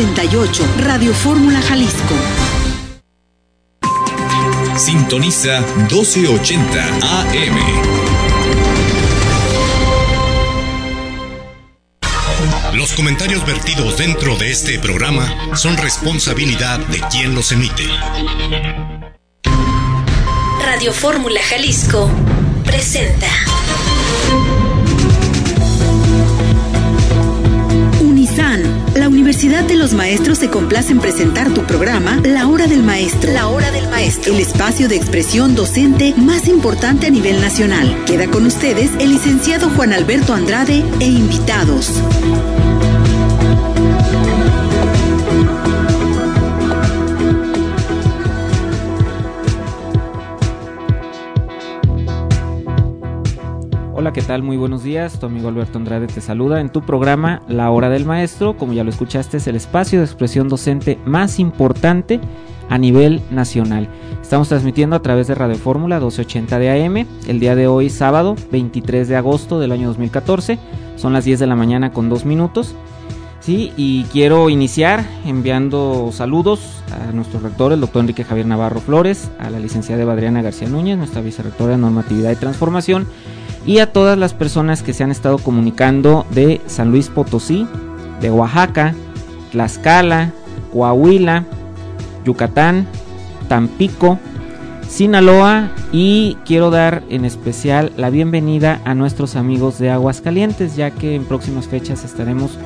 38, Radio Fórmula Jalisco. Sintoniza 1280 AM. Los comentarios vertidos dentro de este programa son responsabilidad de quien los emite. Radio Fórmula Jalisco presenta. Universidad de los Maestros se complace en presentar tu programa La Hora del Maestro. La Hora del Maestro. El espacio de expresión docente más importante a nivel nacional. Queda con ustedes el licenciado Juan Alberto Andrade e invitados. Hola, ¿qué tal? Muy buenos días. Tu amigo Alberto Andrade te saluda en tu programa La Hora del Maestro. Como ya lo escuchaste, es el espacio de expresión docente más importante a nivel nacional. Estamos transmitiendo a través de Radio Fórmula 1280 de AM. El día de hoy, sábado 23 de agosto del año 2014. Son las 10 de la mañana con 2 minutos. Sí, y quiero iniciar enviando saludos a nuestro rector, el doctor Enrique Javier Navarro Flores, a la licenciada Adriana García Núñez, nuestra vicerrectora de Normatividad y Transformación, y a todas las personas que se han estado comunicando de San Luis Potosí, de Oaxaca, Tlaxcala, Coahuila, Yucatán, Tampico, Sinaloa y quiero dar en especial la bienvenida a nuestros amigos de Aguascalientes, ya que en próximas fechas estaremos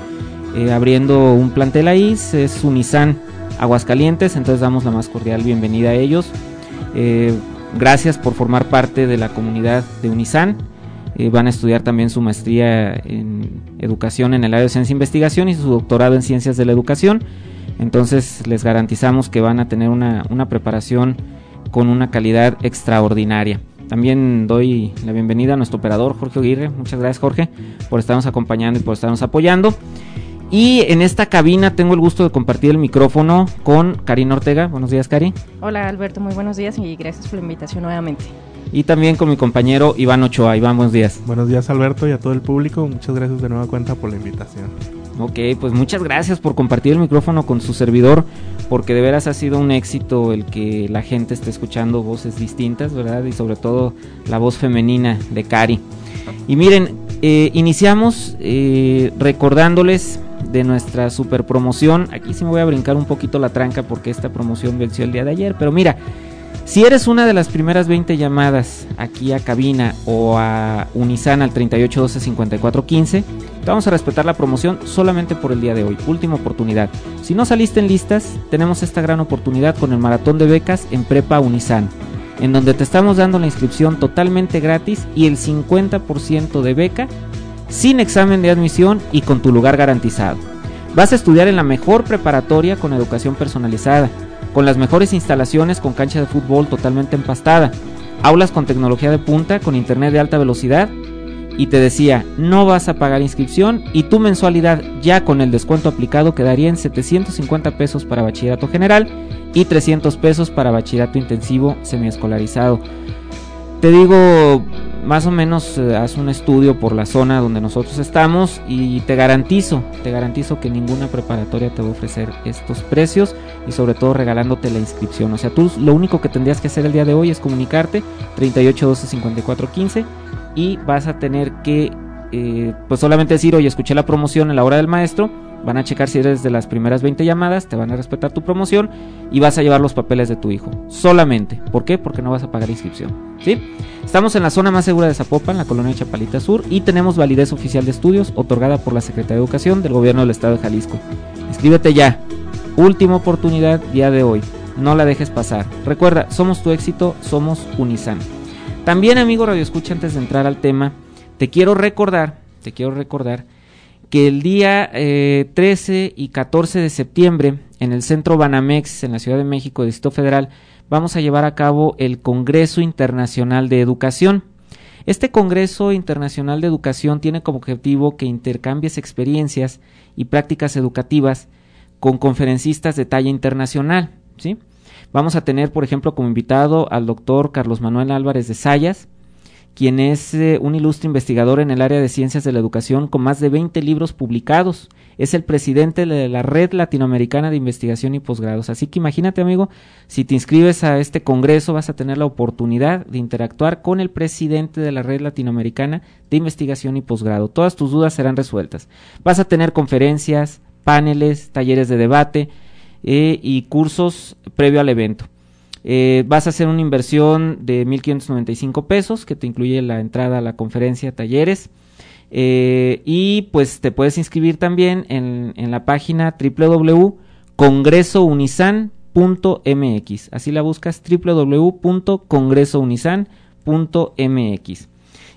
eh, abriendo un plantel ahí, es Unisan Aguascalientes, entonces damos la más cordial bienvenida a ellos. Eh, gracias por formar parte de la comunidad de Unisan. Eh, van a estudiar también su maestría en educación en el área de ciencia e investigación y su doctorado en ciencias de la educación. Entonces les garantizamos que van a tener una, una preparación con una calidad extraordinaria. También doy la bienvenida a nuestro operador Jorge Aguirre. Muchas gracias Jorge por estarnos acompañando y por estarnos apoyando. Y en esta cabina tengo el gusto de compartir el micrófono con Karina Ortega. Buenos días, Cari. Hola, Alberto. Muy buenos días y gracias por la invitación nuevamente. Y también con mi compañero Iván Ochoa. Iván, buenos días. Buenos días, Alberto, y a todo el público. Muchas gracias de nueva cuenta por la invitación. Ok, pues muchas gracias por compartir el micrófono con su servidor, porque de veras ha sido un éxito el que la gente esté escuchando voces distintas, ¿verdad? Y sobre todo la voz femenina de Cari. Y miren, eh, iniciamos eh, recordándoles de nuestra super promoción. Aquí sí me voy a brincar un poquito la tranca porque esta promoción venció el día de ayer. Pero mira, si eres una de las primeras 20 llamadas aquí a cabina o a Unisan al 3812 5415, te vamos a respetar la promoción solamente por el día de hoy. Última oportunidad. Si no saliste en listas, tenemos esta gran oportunidad con el maratón de becas en Prepa Unisan. En donde te estamos dando la inscripción totalmente gratis y el 50% de beca sin examen de admisión y con tu lugar garantizado. Vas a estudiar en la mejor preparatoria con educación personalizada, con las mejores instalaciones con cancha de fútbol totalmente empastada, aulas con tecnología de punta, con internet de alta velocidad. Y te decía, no vas a pagar inscripción y tu mensualidad ya con el descuento aplicado quedaría en 750 pesos para bachillerato general y 300 pesos para bachillerato intensivo semiescolarizado. Te digo, más o menos eh, haz un estudio por la zona donde nosotros estamos y te garantizo, te garantizo que ninguna preparatoria te va a ofrecer estos precios y sobre todo regalándote la inscripción. O sea, tú lo único que tendrías que hacer el día de hoy es comunicarte 38 12 54 15 y vas a tener que eh, pues solamente decir, oye, escuché la promoción en la hora del maestro Van a checar si eres de las primeras 20 llamadas, te van a respetar tu promoción y vas a llevar los papeles de tu hijo. Solamente. ¿Por qué? Porque no vas a pagar inscripción. ¿Sí? Estamos en la zona más segura de Zapopan, la colonia Chapalita Sur, y tenemos validez oficial de estudios otorgada por la Secretaría de Educación del Gobierno del Estado de Jalisco. Inscríbete ya. Última oportunidad día de hoy. No la dejes pasar. Recuerda, somos tu éxito, somos Unisan. También, amigo Radio Escucha, antes de entrar al tema, te quiero recordar, te quiero recordar que el día 13 eh, y 14 de septiembre en el Centro Banamex en la Ciudad de México, Distrito Federal, vamos a llevar a cabo el Congreso Internacional de Educación. Este Congreso Internacional de Educación tiene como objetivo que intercambies experiencias y prácticas educativas con conferencistas de talla internacional. ¿sí? Vamos a tener, por ejemplo, como invitado al doctor Carlos Manuel Álvarez de Sayas, quien es eh, un ilustre investigador en el área de ciencias de la educación con más de 20 libros publicados. Es el presidente de la Red Latinoamericana de Investigación y Posgrados. Así que imagínate, amigo, si te inscribes a este congreso vas a tener la oportunidad de interactuar con el presidente de la Red Latinoamericana de Investigación y Posgrado. Todas tus dudas serán resueltas. Vas a tener conferencias, paneles, talleres de debate eh, y cursos previo al evento. Eh, vas a hacer una inversión de 1.595 pesos que te incluye la entrada a la conferencia, talleres. Eh, y pues te puedes inscribir también en, en la página www.congresounisan.mx. Así la buscas www.congresounisan.mx.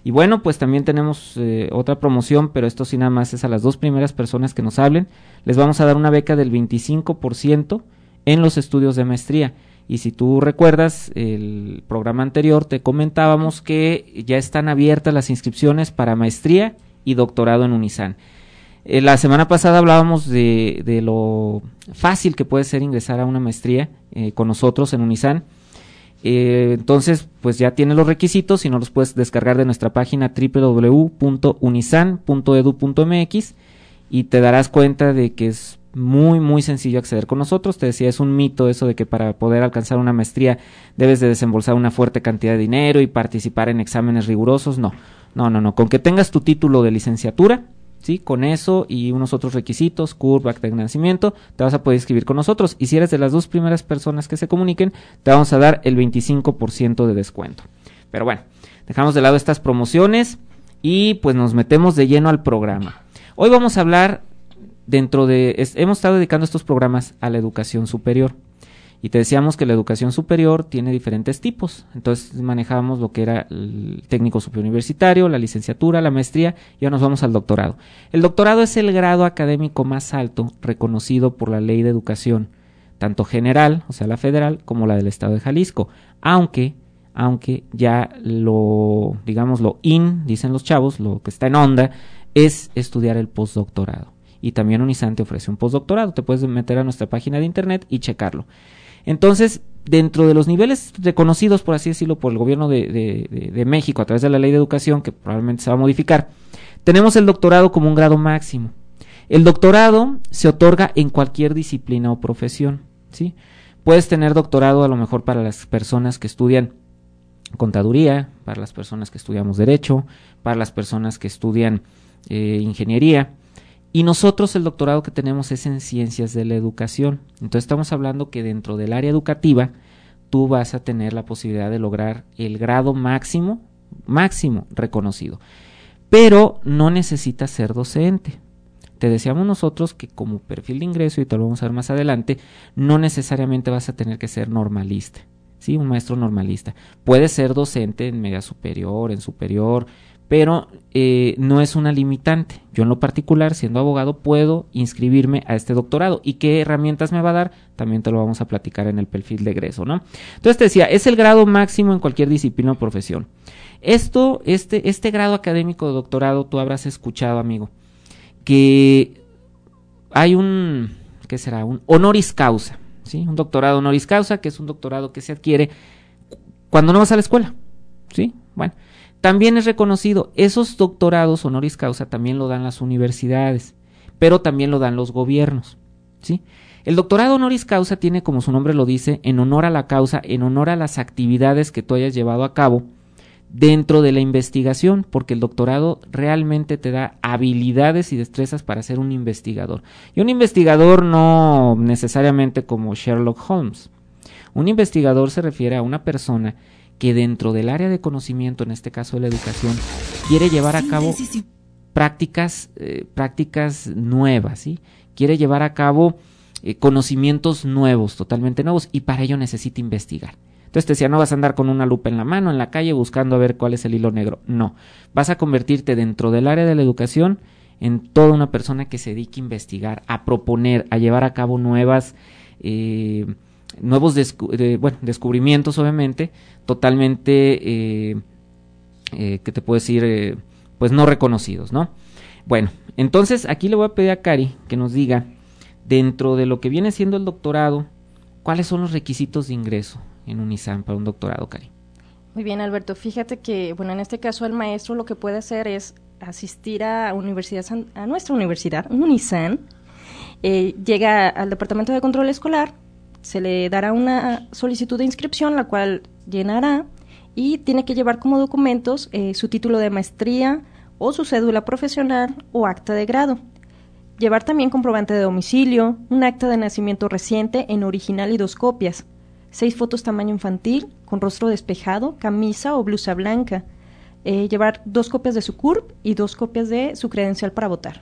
Y bueno, pues también tenemos eh, otra promoción, pero esto sí nada más es a las dos primeras personas que nos hablen. Les vamos a dar una beca del 25% en los estudios de maestría. Y si tú recuerdas, el programa anterior te comentábamos que ya están abiertas las inscripciones para maestría y doctorado en Unisan. Eh, la semana pasada hablábamos de, lo fácil que puede ser ingresar a una maestría eh, con nosotros en Unisan. Eh, entonces, pues ya tiene los requisitos y no los puedes descargar de nuestra página www.unisan.edu.mx y te darás cuenta de que es muy muy sencillo acceder con nosotros. Te decía, es un mito eso de que para poder alcanzar una maestría debes de desembolsar una fuerte cantidad de dinero y participar en exámenes rigurosos. No, no, no, no. Con que tengas tu título de licenciatura, ¿sí? Con eso y unos otros requisitos, curva de nacimiento, te vas a poder inscribir con nosotros. Y si eres de las dos primeras personas que se comuniquen, te vamos a dar el 25% de descuento. Pero bueno, dejamos de lado estas promociones y pues nos metemos de lleno al programa. Hoy vamos a hablar dentro de, hemos estado dedicando estos programas a la educación superior. Y te decíamos que la educación superior tiene diferentes tipos. Entonces manejábamos lo que era el técnico superior universitario, la licenciatura, la maestría y ahora nos vamos al doctorado. El doctorado es el grado académico más alto reconocido por la ley de educación, tanto general, o sea, la federal, como la del estado de Jalisco. Aunque, aunque ya lo, digamos, lo in, dicen los chavos, lo que está en onda, es estudiar el postdoctorado y también Unisan te ofrece un postdoctorado. Te puedes meter a nuestra página de internet y checarlo. Entonces, dentro de los niveles reconocidos, por así decirlo, por el gobierno de, México a través de la ley de educación, que probablemente se va a modificar, tenemos el doctorado como un grado máximo. El doctorado se otorga en cualquier disciplina o profesión, ¿sí? Puedes tener doctorado a lo mejor para las personas que estudian contaduría, para las personas que estudiamos derecho, para las personas que estudian eh, ingeniería, y nosotros el doctorado que tenemos es en ciencias de la educación. Entonces estamos hablando que dentro del área educativa tú vas a tener la posibilidad de lograr el grado máximo, máximo reconocido. Pero no necesitas ser docente. Te decíamos nosotros que como perfil de ingreso, y te lo vamos a ver más adelante, no necesariamente vas a tener que ser normalista. ¿sí? Un maestro normalista. Puedes ser docente en media superior, en superior, pero eh, no es una limitante. Yo en lo particular, siendo abogado, puedo inscribirme a este doctorado. ¿Y qué herramientas me va a dar? También te lo vamos a platicar en el perfil de egreso, ¿no? Entonces te decía, es el grado máximo en cualquier disciplina o profesión. Esto, este, este grado académico de doctorado, tú habrás escuchado, amigo, que hay un, ¿qué será? Un honoris causa, ¿sí? Un doctorado honoris causa, que es un doctorado que se adquiere cuando no vas a la escuela, ¿sí? Bueno, también es reconocido, esos doctorados honoris causa también lo dan las universidades, pero también lo dan los gobiernos, ¿sí? El doctorado honoris causa tiene, como su nombre lo dice, en honor a la causa, en honor a las actividades que tú hayas llevado a cabo dentro de la investigación, porque el doctorado realmente te da habilidades y destrezas para ser un investigador. Y un investigador no necesariamente como Sherlock Holmes. Un investigador se refiere a una persona que dentro del área de conocimiento, en este caso de la educación, quiere llevar a cabo prácticas, eh, prácticas nuevas, ¿sí? Quiere llevar a cabo eh, conocimientos nuevos, totalmente nuevos, y para ello necesita investigar. Entonces te decía, no vas a andar con una lupa en la mano, en la calle, buscando a ver cuál es el hilo negro. No, vas a convertirte dentro del área de la educación en toda una persona que se dedique a investigar, a proponer, a llevar a cabo nuevas... Eh, nuevos descu de, bueno, descubrimientos, obviamente, totalmente, eh, eh, ¿qué te puedo decir? Eh, pues no reconocidos, ¿no? Bueno, entonces aquí le voy a pedir a Cari que nos diga, dentro de lo que viene siendo el doctorado, ¿cuáles son los requisitos de ingreso en UNISAM para un doctorado, Cari? Muy bien, Alberto. Fíjate que, bueno, en este caso el maestro lo que puede hacer es asistir a, universidad, a nuestra universidad, UNISAN, eh, llega al Departamento de Control Escolar, se le dará una solicitud de inscripción, la cual llenará y tiene que llevar como documentos eh, su título de maestría o su cédula profesional o acta de grado. Llevar también comprobante de domicilio, un acta de nacimiento reciente en original y dos copias, seis fotos tamaño infantil, con rostro despejado, camisa o blusa blanca, eh, llevar dos copias de su CURP y dos copias de su credencial para votar.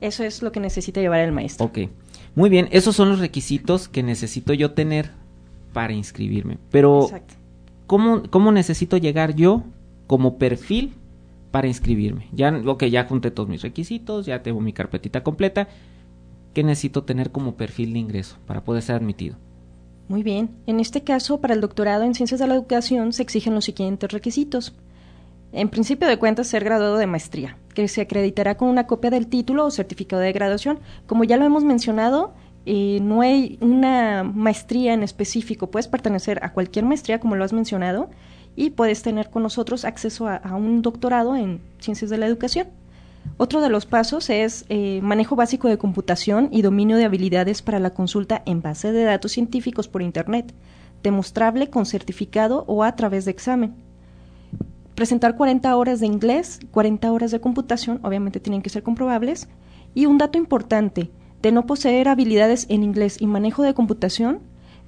Eso es lo que necesita llevar el maestro. Muy bien, esos son los requisitos que necesito yo tener para inscribirme. Pero, ¿cómo, ¿cómo necesito llegar yo como perfil para inscribirme? Ya, ok, ya junté todos mis requisitos, ya tengo mi carpetita completa. ¿Qué necesito tener como perfil de ingreso para poder ser admitido? Muy bien. En este caso, para el doctorado en Ciencias de la Educación se exigen los siguientes requisitos. En principio de cuentas, ser graduado de maestría, que se acreditará con una copia del título o certificado de graduación. Como ya lo hemos mencionado, eh, no hay una maestría en específico, puedes pertenecer a cualquier maestría, como lo has mencionado, y puedes tener con nosotros acceso a, un doctorado en ciencias de la educación. Otro de los pasos es eh, manejo básico de computación y dominio de habilidades para la consulta en base de datos científicos por Internet, demostrable con certificado o a través de examen presentar 40 horas de inglés, 40 horas de computación, obviamente tienen que ser comprobables, y un dato importante, de no poseer habilidades en inglés y manejo de computación,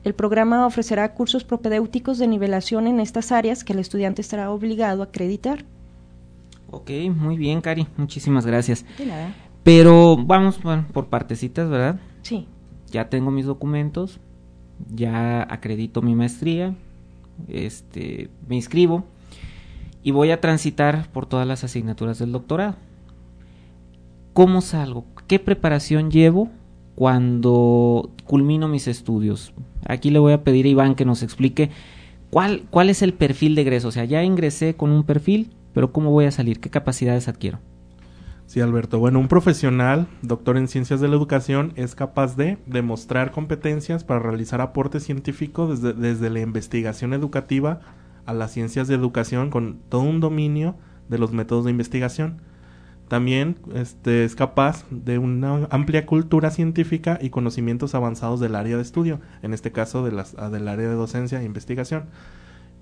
el programa ofrecerá cursos propedéuticos de nivelación en estas áreas que el estudiante estará obligado a acreditar. Ok, muy bien, Cari, muchísimas gracias. De nada. Pero vamos por partecitas, ¿verdad? Sí. Ya tengo mis documentos, ya acredito mi maestría, este, me inscribo y voy a transitar por todas las asignaturas del doctorado. ¿Cómo salgo? ¿Qué preparación llevo cuando culmino mis estudios? Aquí le voy a pedir a Iván que nos explique cuál, cuál es el perfil de egreso. O sea, ya ingresé con un perfil, pero ¿cómo voy a salir? ¿Qué capacidades adquiero? Sí, Alberto. Bueno, un profesional, doctor en ciencias de la educación, es capaz de demostrar competencias para realizar aporte científico desde, desde la investigación educativa a las ciencias de educación con todo un dominio de los métodos de investigación. También este, es capaz de una amplia cultura científica y conocimientos avanzados del área de estudio, en este caso de las, del área de docencia e investigación,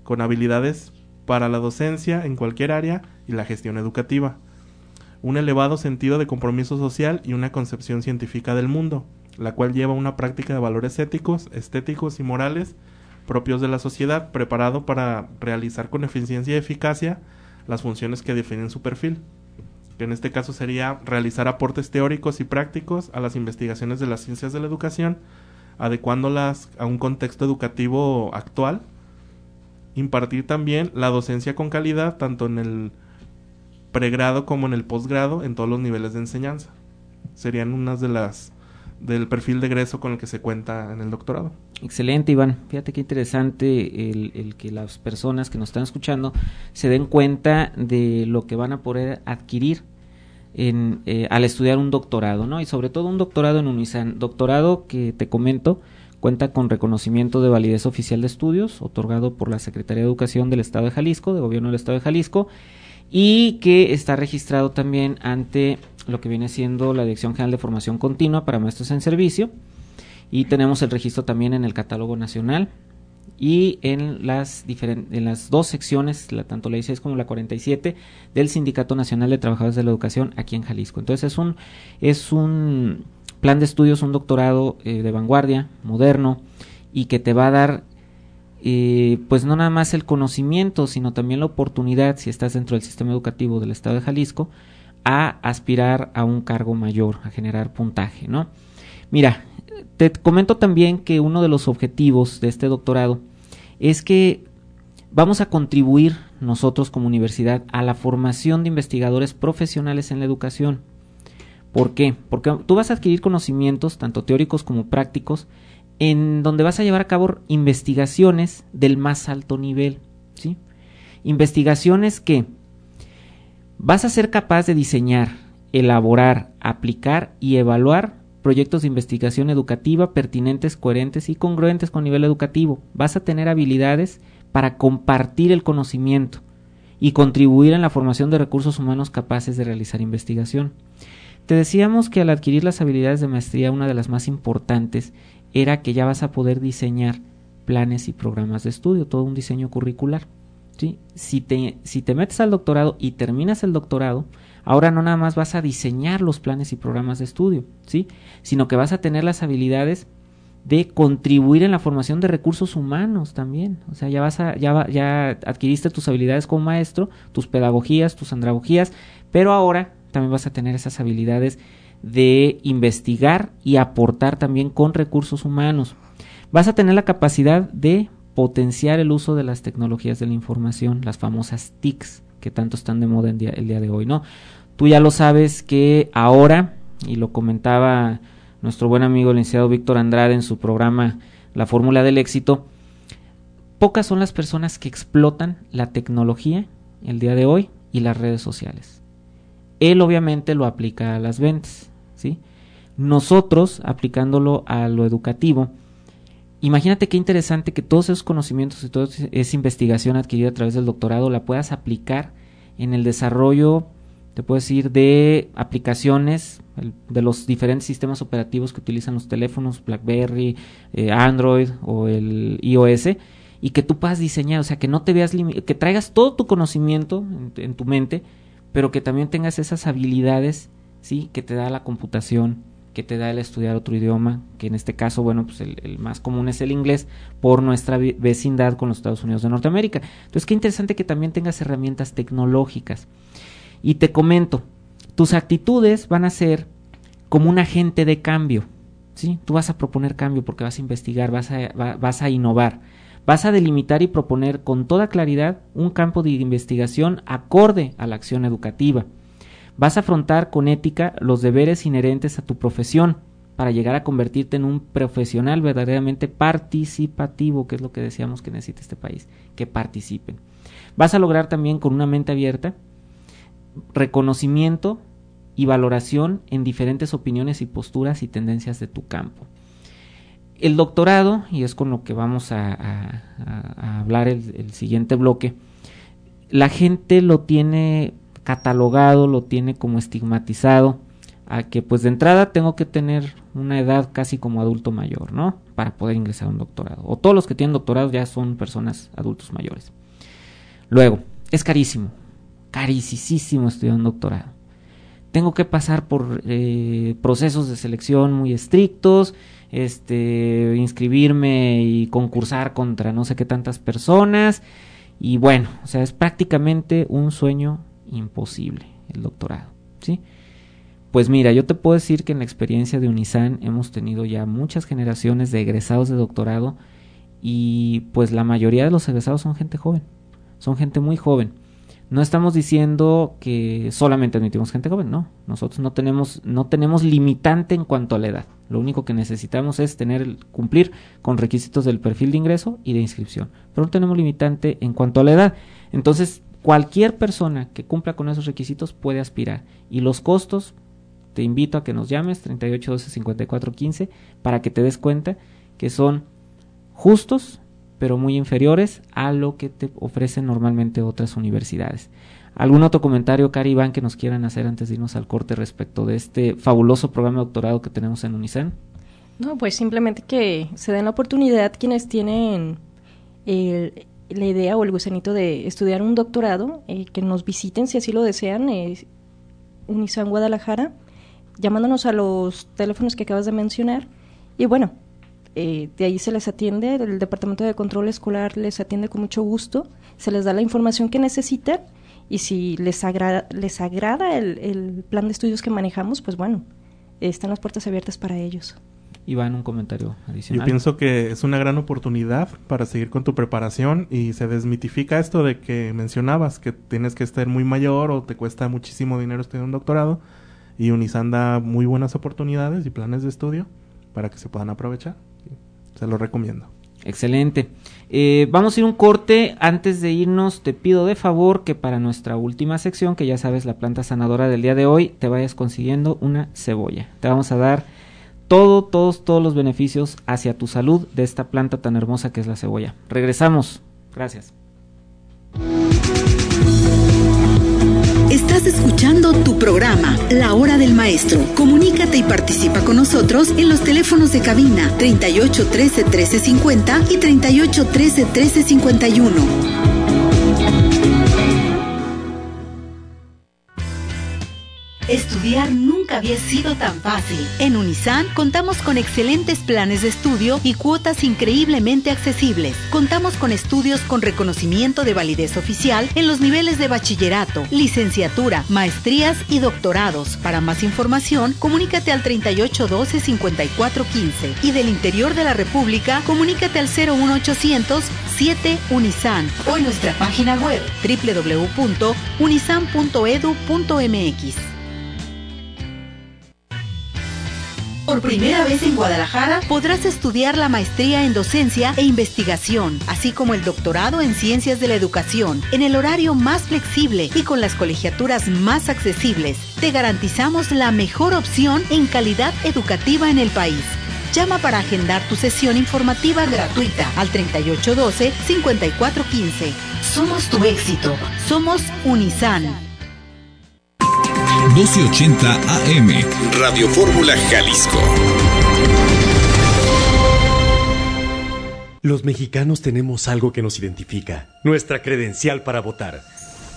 con habilidades para la docencia en cualquier área y la gestión educativa, un elevado sentido de compromiso social y una concepción científica del mundo, la cual lleva una práctica de valores éticos, estéticos y morales propios de la sociedad, preparado para realizar con eficiencia y eficacia las funciones que definen su perfil, que en este caso sería realizar aportes teóricos y prácticos a las investigaciones de las ciencias de la educación, adecuándolas a un contexto educativo actual, impartir también la docencia con calidad, tanto en el pregrado como en el posgrado, en todos los niveles de enseñanza. Serían unas de las del perfil de egreso con el que se cuenta en el doctorado. Excelente, Iván. Fíjate qué interesante el, que las personas que nos están escuchando se den cuenta de lo que van a poder adquirir en, eh, al estudiar un doctorado, ¿no? Y sobre todo un doctorado en UNISAN. Doctorado que te comento cuenta con reconocimiento de validez oficial de estudios, otorgado por la Secretaría de Educación del Estado de Jalisco, de Gobierno del Estado de Jalisco, y que está registrado también ante lo que viene siendo la Dirección General de Formación Continua para Maestros en Servicio y tenemos el registro también en el catálogo nacional y en las, en las dos secciones, la, tanto la 16 como la 47 del Sindicato Nacional de Trabajadores de la Educación aquí en Jalisco. Entonces es un, es un plan de estudios, un doctorado eh, de vanguardia, moderno y que te va a dar pues no nada más el conocimiento, sino también la oportunidad, si estás dentro del sistema educativo del Estado de Jalisco, a aspirar a un cargo mayor, a generar puntaje, ¿no? Mira, te comento también que uno de los objetivos de este doctorado es que vamos a contribuir nosotros como universidad a la formación de investigadores profesionales en la educación. ¿Por qué? Porque tú vas a adquirir conocimientos, tanto teóricos como prácticos, en donde vas a llevar a cabo investigaciones del más alto nivel. ¿sí? Investigaciones que vas a ser capaz de diseñar, elaborar, aplicar y evaluar proyectos de investigación educativa pertinentes, coherentes y congruentes con nivel educativo. Vas a tener habilidades para compartir el conocimiento y contribuir en la formación de recursos humanos capaces de realizar investigación. Te decíamos que al adquirir las habilidades de maestría, una de las más importantes era que ya vas a poder diseñar planes y programas de estudio, todo un diseño curricular. ¿sí? Si, te, si te metes al doctorado y terminas el doctorado, ahora no nada más vas a diseñar los planes y programas de estudio, ¿sí? sino que vas a tener las habilidades de contribuir en la formación de recursos humanos también. O sea, ya vas a, ya, ya adquiriste tus habilidades como maestro, tus pedagogías, tus andragogías, pero ahora también vas a tener esas habilidades de investigar y aportar también con recursos humanos. Vas a tener la capacidad de potenciar el uso de las tecnologías de la información, las famosas TICs, que tanto están de moda el día, el día de hoy, ¿no? Tú ya lo sabes que ahora, y lo comentaba nuestro buen amigo el licenciado Víctor Andrade en su programa La Fórmula del Éxito, pocas son las personas que explotan la tecnología el día de hoy y las redes sociales. Él obviamente lo aplica a las ventas, ¿sí? Nosotros, aplicándolo a lo educativo, imagínate qué interesante que todos esos conocimientos y toda esa investigación adquirida a través del doctorado la puedas aplicar en el desarrollo, te puedo decir, de aplicaciones de los diferentes sistemas operativos que utilizan los teléfonos, BlackBerry, eh, Android o el iOS, y que tú puedas diseñar, o sea, que no te veas, que traigas todo tu conocimiento en tu mente, pero que también tengas esas habilidades, ¿sí? Que te da la computación, que te da el estudiar otro idioma, que en este caso, bueno, pues el, más común es el inglés por nuestra vecindad con los Estados Unidos de Norteamérica. Entonces, qué interesante que también tengas herramientas tecnológicas. Y te comento, tus actitudes van a ser como un agente de cambio, ¿sí? Tú vas a proponer cambio porque vas a investigar, vas a, vas a innovar. Vas a delimitar y proponer con toda claridad un campo de investigación acorde a la acción educativa. Vas a afrontar con ética los deberes inherentes a tu profesión para llegar a convertirte en un profesional verdaderamente participativo, que es lo que decíamos que necesita este país, que participen. Vas a lograr también con una mente abierta reconocimiento y valoración en diferentes opiniones y posturas y tendencias de tu campo. El doctorado, y es con lo que vamos a, hablar el, siguiente bloque, la gente lo tiene catalogado, lo tiene como estigmatizado, a que pues de entrada tengo que tener una edad casi como adulto mayor, ¿no? Para poder ingresar a un doctorado. O todos los que tienen doctorado ya son personas adultos mayores. Luego, es carísimo, carísimo estudiar un doctorado. Tengo que pasar por eh, procesos de selección muy estrictos, este, inscribirme y concursar contra no sé qué tantas personas. Y bueno, o sea, es prácticamente un sueño imposible el doctorado, ¿sí? Pues mira, yo te puedo decir que en la experiencia de Unisan hemos tenido ya muchas generaciones de egresados de doctorado y pues la mayoría de los egresados son gente joven, son gente muy joven. No estamos diciendo que solamente admitimos gente joven, no. Nosotros no tenemos, no tenemos limitante en cuanto a la edad. Lo único que necesitamos es tener, cumplir con requisitos del perfil de ingreso y de inscripción. Pero no tenemos limitante en cuanto a la edad. Entonces, cualquier persona que cumpla con esos requisitos puede aspirar. Y los costos, te invito a que nos llames 38 12 54 15 para que te des cuenta que son justos pero muy inferiores a lo que te ofrecen normalmente otras universidades. ¿Algún otro comentario, Cari Iván, que nos quieran hacer antes de irnos al corte respecto de este fabuloso programa de doctorado que tenemos en UNICEN? No, pues simplemente que se den la oportunidad quienes tienen la idea o el gusanito de estudiar un doctorado, eh, que nos visiten si así lo desean, eh, UNICEN Guadalajara, llamándonos a los teléfonos que acabas de mencionar. Y bueno, eh, de ahí se les atiende, el Departamento de Control Escolar les atiende con mucho gusto, se les da la información que necesitan y si les agrada, les agrada el, plan de estudios que manejamos, pues bueno, están las puertas abiertas para ellos. Iván, un comentario adicional. Yo pienso que es una gran oportunidad para seguir con tu preparación y se desmitifica esto de que mencionabas que tienes que estar muy mayor o te cuesta muchísimo dinero estudiar un doctorado y Unisan da muy buenas oportunidades y planes de estudio para que se puedan aprovechar. Se lo recomiendo. Excelente. Eh, vamos a ir un corte. Antes de irnos, te pido de favor que para nuestra última sección, que ya sabes la planta sanadora del día de hoy, te vayas consiguiendo una cebolla. Te vamos a dar todo, todos, todos los beneficios hacia tu salud de esta planta tan hermosa que es la cebolla. Regresamos. Gracias. Estás escuchando tu programa, La Hora del Maestro. Comunícate y participa con nosotros en los teléfonos de cabina 38 13 13 50 y 38 13 13 51. Estudiar nunca había sido tan fácil. En Unisan contamos con excelentes planes de estudio y cuotas increíblemente accesibles. Contamos con estudios con reconocimiento de validez oficial en los niveles de bachillerato, licenciatura, maestrías y doctorados. Para más información, comunícate al 3812 5415 y del interior de la República, comunícate al 01800 7 Unisan o en nuestra página web www.unisan.edu.mx. Por primera vez en Guadalajara podrás estudiar la maestría en docencia e investigación, así como el doctorado en ciencias de la educación, en el horario más flexible y con las colegiaturas más accesibles. Te garantizamos la mejor opción en calidad educativa en el país. Llama para agendar tu sesión informativa gratuita al 3812-5415. Somos tu éxito. Somos Unisan. 1280 AM. Radio Fórmula Jalisco. Los mexicanos tenemos algo que nos identifica, nuestra credencial para votar.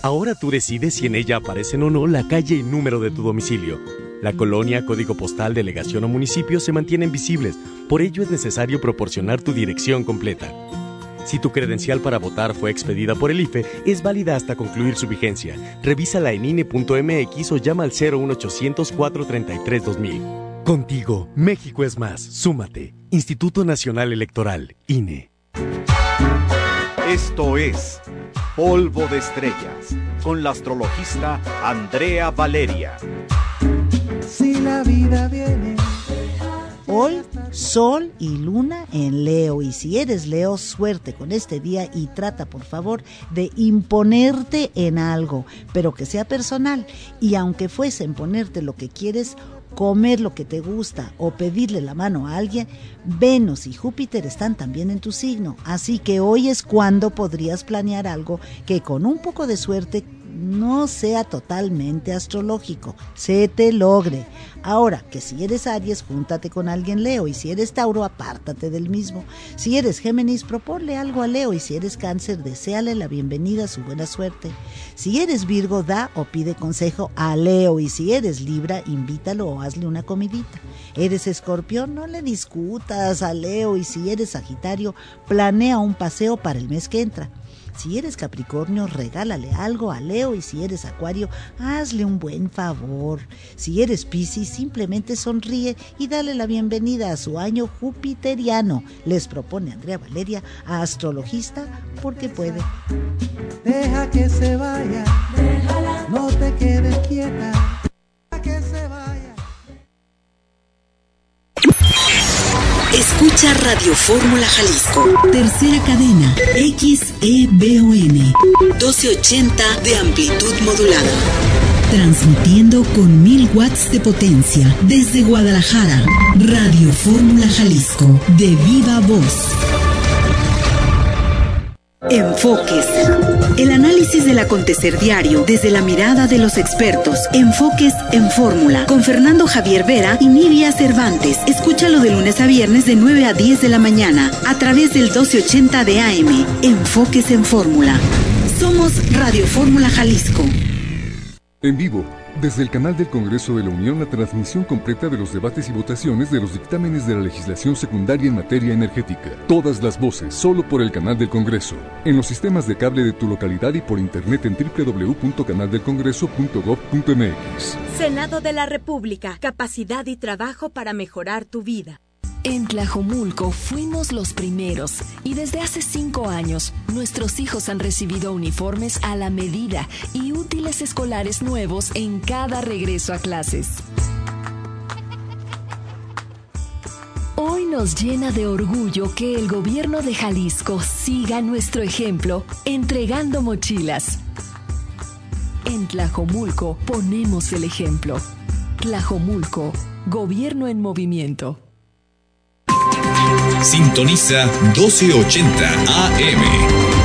Ahora tú decides si en ella aparecen o no la calle y número de tu domicilio. La colonia, código postal, delegación o municipio se mantienen visibles, por ello es necesario proporcionar tu dirección completa. Si tu credencial para votar fue expedida por el IFE, es válida hasta concluir su vigencia. Revísala en INE.mx o llama al 01800 433 2000. Contigo, México es más. Súmate. Instituto Nacional Electoral, INE. Esto es Polvo de Estrellas con la astrologista Andrea Valeria. Si la vida viene Hoy, Sol y Luna en Leo. Y si eres Leo, suerte con este día y trata, por favor, de imponerte en algo, pero que sea personal. Y aunque fuese en ponerte lo que quieres, comer lo que te gusta o pedirle la mano a alguien, Venus y Júpiter están también en tu signo. Así que hoy es cuando podrías planear algo que con un poco de suerte no sea totalmente astrológico, se te logre. Ahora, que si eres Aries, júntate con alguien Leo, y si eres Tauro, apártate del mismo. Si eres Géminis, proponle algo a Leo, y si eres Cáncer, deséale la bienvenida su buena suerte. Si eres Virgo, da o pide consejo a Leo, y si eres Libra, invítalo o hazle una comidita. Eres Escorpión, no le discutas a Leo, y si eres Sagitario, planea un paseo para el mes que entra. Si eres Capricornio, regálale algo a Leo y si eres Acuario, hazle un buen favor. Si eres Piscis, simplemente sonríe y dale la bienvenida a su año jupiteriano. Les propone Andrea Valeria, astrologista, porque puede. Deja que se vaya, no te quedes quieta, Radio Fórmula Jalisco. Tercera cadena. XEBON. 1280 de amplitud modulada. Transmitiendo con mil watts de potencia. Desde Guadalajara. Radio Fórmula Jalisco. De viva voz. Enfoques. El análisis del acontecer diario desde la mirada de los expertos. Enfoques en fórmula. Con Fernando Javier Vera y Nidia Cervantes. Escúchalo de lunes a viernes de 9 a 10 de la mañana a través del 1280 de AM. Enfoques en fórmula. Somos Radio Fórmula Jalisco. En vivo desde el canal del Congreso de la Unión, la transmisión completa de los debates y votaciones de los dictámenes de la legislación secundaria en materia energética. Todas las voces, solo por el canal del Congreso. En los sistemas de cable de tu localidad y por internet en www.canaldelcongreso.gov.mx. Senado de la República. Capacidad y trabajo para mejorar tu vida. En Tlajomulco fuimos los primeros y desde hace cinco años nuestros hijos han recibido uniformes a la medida y útiles escolares nuevos en cada regreso a clases. Hoy nos llena de orgullo que el gobierno de Jalisco siga nuestro ejemplo entregando mochilas. En Tlajomulco ponemos el ejemplo. Tlajomulco, gobierno en movimiento. Sintoniza 1280 AM.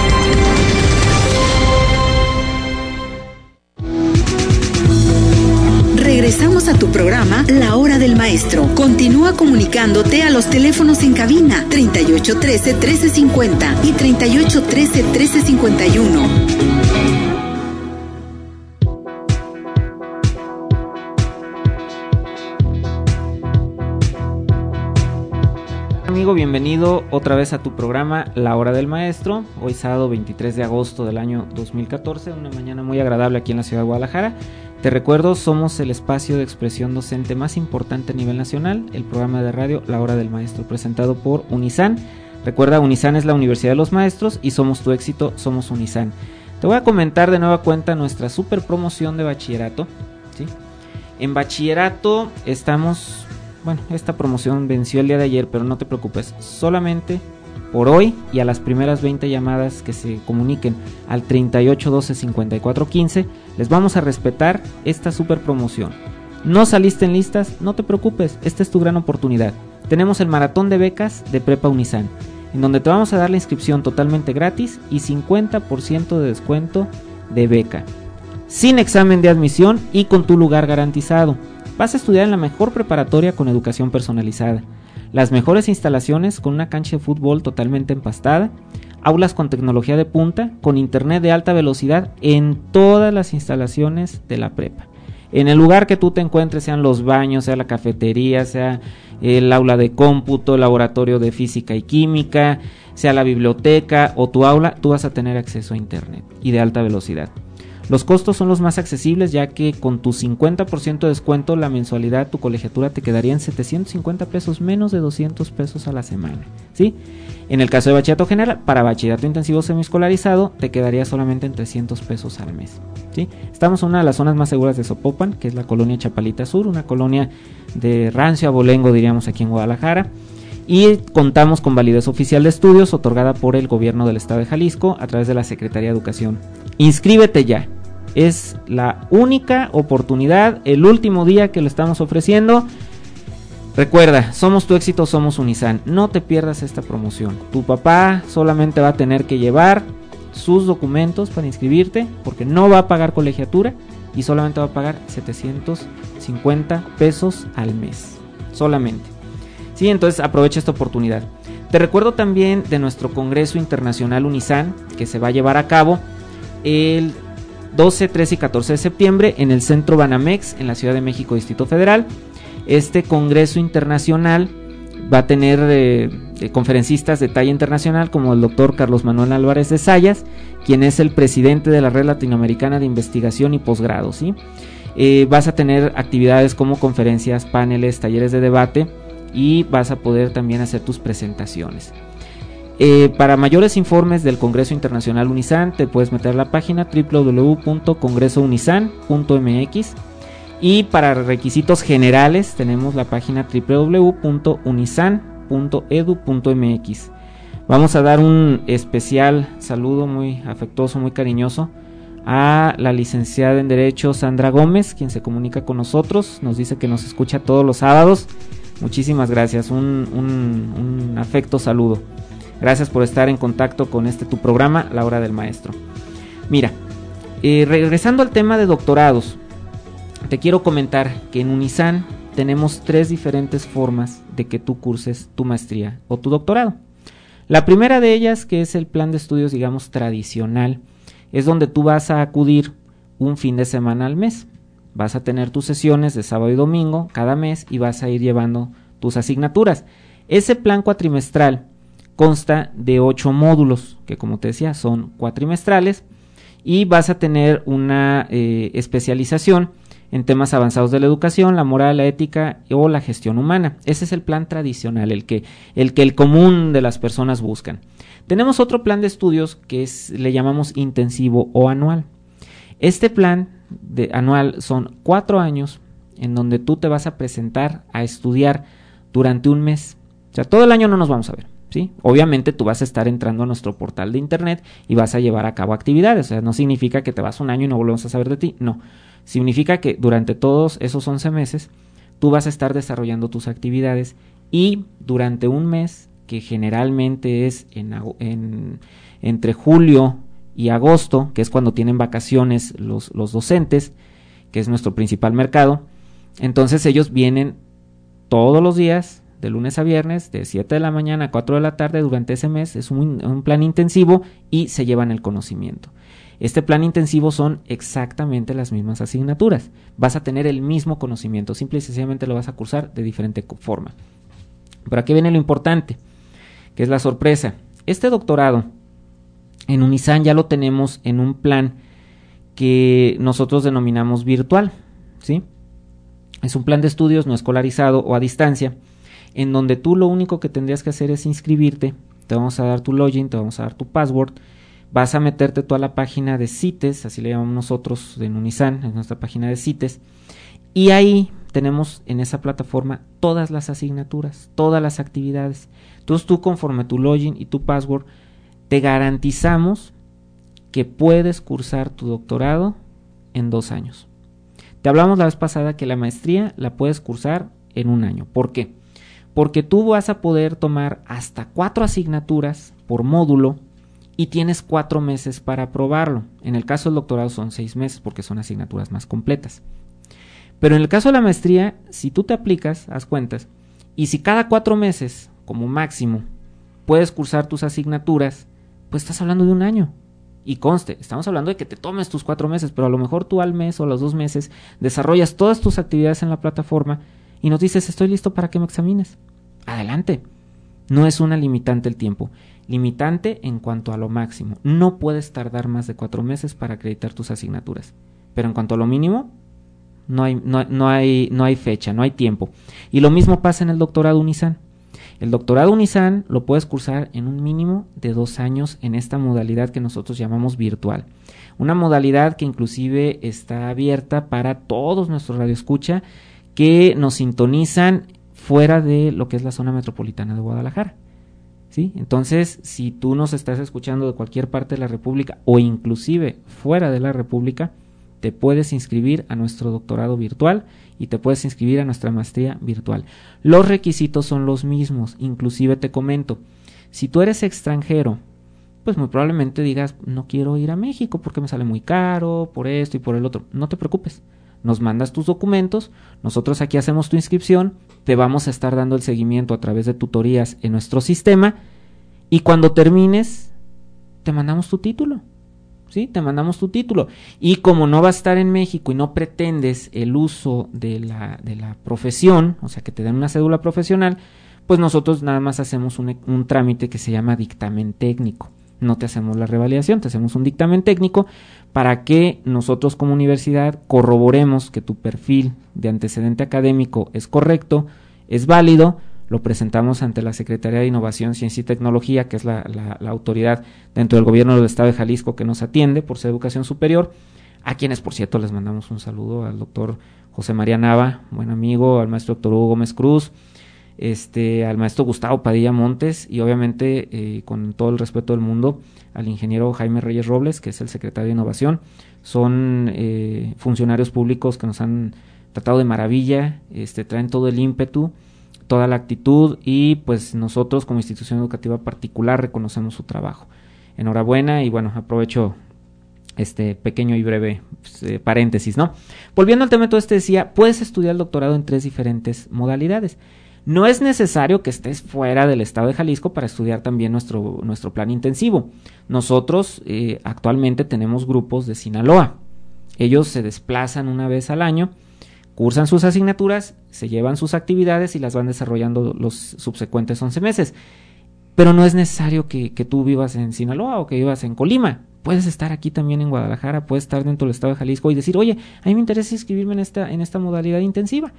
Regresamos a tu programa La Hora del Maestro. Continúa comunicándote a los teléfonos en cabina 3813 1350 y 3813 amigo, bienvenido otra vez a tu programa La Hora del Maestro. Hoy sábado 23 de agosto del año 2014, una mañana muy agradable aquí en la ciudad de Guadalajara. Te recuerdo, somos el espacio de expresión docente más importante a nivel nacional, el programa de radio La Hora del Maestro, presentado por Unisan. Recuerda, Unisan es la Universidad de los Maestros y somos tu éxito, somos Unisan. Te voy a comentar de nueva cuenta nuestra super promoción de bachillerato. ¿sí? En bachillerato estamos bueno, esta promoción venció el día de ayer, pero no te preocupes, solamente por hoy y a las primeras 20 llamadas que se comuniquen al 38 12 54 15, les vamos a respetar esta super promoción. No saliste en listas, no te preocupes, esta es tu gran oportunidad. Tenemos el maratón de becas de Prepa Unisan, en donde te vamos a dar la inscripción totalmente gratis y 50% de descuento de beca, sin examen de admisión y con tu lugar garantizado. Vas a estudiar en la mejor preparatoria con educación personalizada, las mejores instalaciones con una cancha de fútbol totalmente empastada, aulas con tecnología de punta, con internet de alta velocidad en todas las instalaciones de la prepa. En el lugar que tú te encuentres, sean los baños, sea la cafetería, sea el aula de cómputo, el laboratorio de física y química, sea la biblioteca o tu aula, tú vas a tener acceso a internet y de alta velocidad. Los costos son los más accesibles ya que con tu 50% de descuento la mensualidad de tu colegiatura te quedaría en 750 pesos menos de 200 pesos a la semana. ¿sí? En el caso de bachillerato general, para bachillerato intensivo semiescolarizado te quedaría solamente en 300 pesos al mes. ¿sí? Estamos en una de las zonas más seguras de Sopopan, que es la colonia Chapalita Sur, una colonia de rancio abolengo diríamos aquí en Guadalajara y contamos con validez oficial de estudios otorgada por el gobierno del estado de Jalisco a través de la Secretaría de Educación. Inscríbete ya es la única oportunidad, el último día que lo estamos ofreciendo. Recuerda, somos tu éxito, somos Unisan. No te pierdas esta promoción. Tu papá solamente va a tener que llevar sus documentos para inscribirte porque no va a pagar colegiatura y solamente va a pagar 750 pesos al mes. Solamente. Sí, entonces aprovecha esta oportunidad. Te recuerdo también de nuestro Congreso Internacional Unisan que se va a llevar a cabo el 12, 13 y 14 de septiembre en el Centro Banamex en la Ciudad de México, Distrito Federal. Este Congreso Internacional va a tener eh, conferencistas de talla internacional como el doctor Carlos Manuel Álvarez de Sayas, quien es el presidente de la Red Latinoamericana de Investigación y Posgrado. ¿sí? Eh, vas a tener actividades como conferencias, paneles, talleres de debate y vas a poder también hacer tus presentaciones. Eh, para mayores informes del Congreso Internacional Unisan, te puedes meter a la página www.congresounisan.mx y para requisitos generales tenemos la página www.unisan.edu.mx. Vamos a dar un especial saludo muy afectuoso, muy cariñoso a la licenciada en Derecho Sandra Gómez, quien se comunica con nosotros, nos dice que nos escucha todos los sábados. Muchísimas gracias, un, un afecto saludo. Gracias por estar en contacto con este tu programa, La Hora del Maestro. Mira, eh, regresando al tema de doctorados, te quiero comentar que en Unisan tenemos tres diferentes formas de que tú curses tu maestría o tu doctorado. La primera de ellas, que es el plan de estudios, digamos, tradicional, es donde tú vas a acudir un fin de semana al mes. Vas a tener tus sesiones de sábado y domingo cada mes y vas a ir llevando tus asignaturas. Ese plan cuatrimestral consta de ocho módulos, que como te decía son cuatrimestrales, y vas a tener una eh, especialización en temas avanzados de la educación, la moral, la ética o la gestión humana. Ese es el plan tradicional, el que el, que el común de las personas buscan. Tenemos otro plan de estudios que es, le llamamos intensivo o anual. Este plan de, anual son cuatro años en donde tú te vas a presentar a estudiar durante un mes. O sea, todo el año no nos vamos a ver ¿sí? Obviamente tú vas a estar entrando a nuestro portal de internet y vas a llevar a cabo actividades, o sea, no significa que te vas un año y no volvemos a saber de ti, no. Significa que durante todos esos 11 meses tú vas a estar desarrollando tus actividades y durante un mes, que generalmente es en, entre julio y agosto, que es cuando tienen vacaciones los, los docentes, que es nuestro principal mercado, entonces ellos vienen todos los días, de lunes a viernes, de 7 de la mañana a 4 de la tarde durante ese mes. Es un, plan intensivo y se llevan el conocimiento. Este plan intensivo son exactamente las mismas asignaturas. Vas a tener el mismo conocimiento, simple y sencillamente lo vas a cursar de diferente forma. Pero aquí viene lo importante, que es la sorpresa. Este doctorado en Unisan ya lo tenemos en un plan que nosotros denominamos virtual, ¿sí? Es un plan de estudios no escolarizado o a distancia, en donde tú lo único que tendrías que hacer es inscribirte, te vamos a dar tu login, te vamos a dar tu password, vas a meterte toda la página de CITES, así le llamamos nosotros en Unisan, en nuestra página de CITES, y ahí tenemos en esa plataforma todas las asignaturas, todas las actividades. Entonces tú conforme tu login y tu password, te garantizamos que puedes cursar tu doctorado en dos años. Te hablamos la vez pasada que la maestría la puedes cursar en un año. ¿Por qué? Porque tú vas a poder tomar hasta cuatro asignaturas por módulo y tienes cuatro meses para aprobarlo. En el caso del doctorado son seis meses porque son asignaturas más completas. Pero en el caso de la maestría, si tú te aplicas, haz cuentas, y si cada cuatro meses, como máximo, puedes cursar tus asignaturas, pues estás hablando de un año. Y conste, estamos hablando de que te tomes tus cuatro meses, pero a lo mejor tú al mes o a los dos meses desarrollas todas tus actividades en la plataforma y nos dices, estoy listo para que me examines. Adelante. No es una limitante el tiempo. Limitante en cuanto a lo máximo. No puedes tardar más de cuatro meses para acreditar tus asignaturas. Pero en cuanto a lo mínimo, no hay, no, no, hay, no hay fecha, no hay tiempo. Y lo mismo pasa en el doctorado Unisan. El doctorado Unisan lo puedes cursar en un mínimo de dos años en esta modalidad que nosotros llamamos virtual. Una modalidad que inclusive está abierta para todos nuestros radioescucha que nos sintonizan fuera de lo que es la zona metropolitana de Guadalajara. ¿Sí? Entonces, si tú nos estás escuchando de cualquier parte de la República o inclusive fuera de la República, te puedes inscribir a nuestro doctorado virtual y te puedes inscribir a nuestra maestría virtual. Los requisitos son los mismos, inclusive te comento, si tú eres extranjero, pues muy probablemente digas, no quiero ir a México porque me sale muy caro, por esto y por el otro. No te preocupes, nos mandas tus documentos, nosotros aquí hacemos tu inscripción, te vamos a estar dando el seguimiento a través de tutorías en nuestro sistema y cuando termines, te mandamos tu título. ¿sí? Te mandamos tu título. Y como no va a estar en México y no pretendes el uso de la, de la profesión, o sea, que te den una cédula profesional, pues nosotros nada más hacemos un, un trámite que se llama dictamen técnico. No te hacemos la revalidación, te hacemos un dictamen técnico para que nosotros como universidad corroboremos que tu perfil de antecedente académico es correcto, es válido, lo presentamos ante la Secretaría de Innovación, Ciencia y Tecnología, que es la, autoridad dentro del gobierno del Estado de Jalisco que nos atiende por ser educación superior, a quienes, por cierto, les mandamos un saludo al doctor José María Nava, buen amigo, al maestro doctor Hugo Gómez Cruz, este, al maestro Gustavo Padilla Montes y obviamente, eh, con todo el respeto del mundo, al ingeniero Jaime Reyes Robles, que es el secretario de Innovación. Son eh, funcionarios públicos que nos han tratado de maravilla, este, traen todo el ímpetu toda la actitud y pues nosotros como institución educativa particular reconocemos su trabajo. Enhorabuena y bueno, aprovecho este pequeño y breve pues, eh, paréntesis, ¿no? Volviendo al tema, entonces te decía, puedes estudiar el doctorado en tres diferentes modalidades. No es necesario que estés fuera del estado de Jalisco para estudiar también nuestro, nuestro plan intensivo. Nosotros eh, actualmente tenemos grupos de Sinaloa. Ellos se desplazan una vez al año cursan sus asignaturas, se llevan sus actividades y las van desarrollando los subsecuentes 11 meses. Pero no es necesario que, tú vivas en Sinaloa o que vivas en Colima. Puedes estar aquí también en Guadalajara, puedes estar dentro del estado de Jalisco y decir, oye, a mí me interesa inscribirme en esta, en esta modalidad intensiva.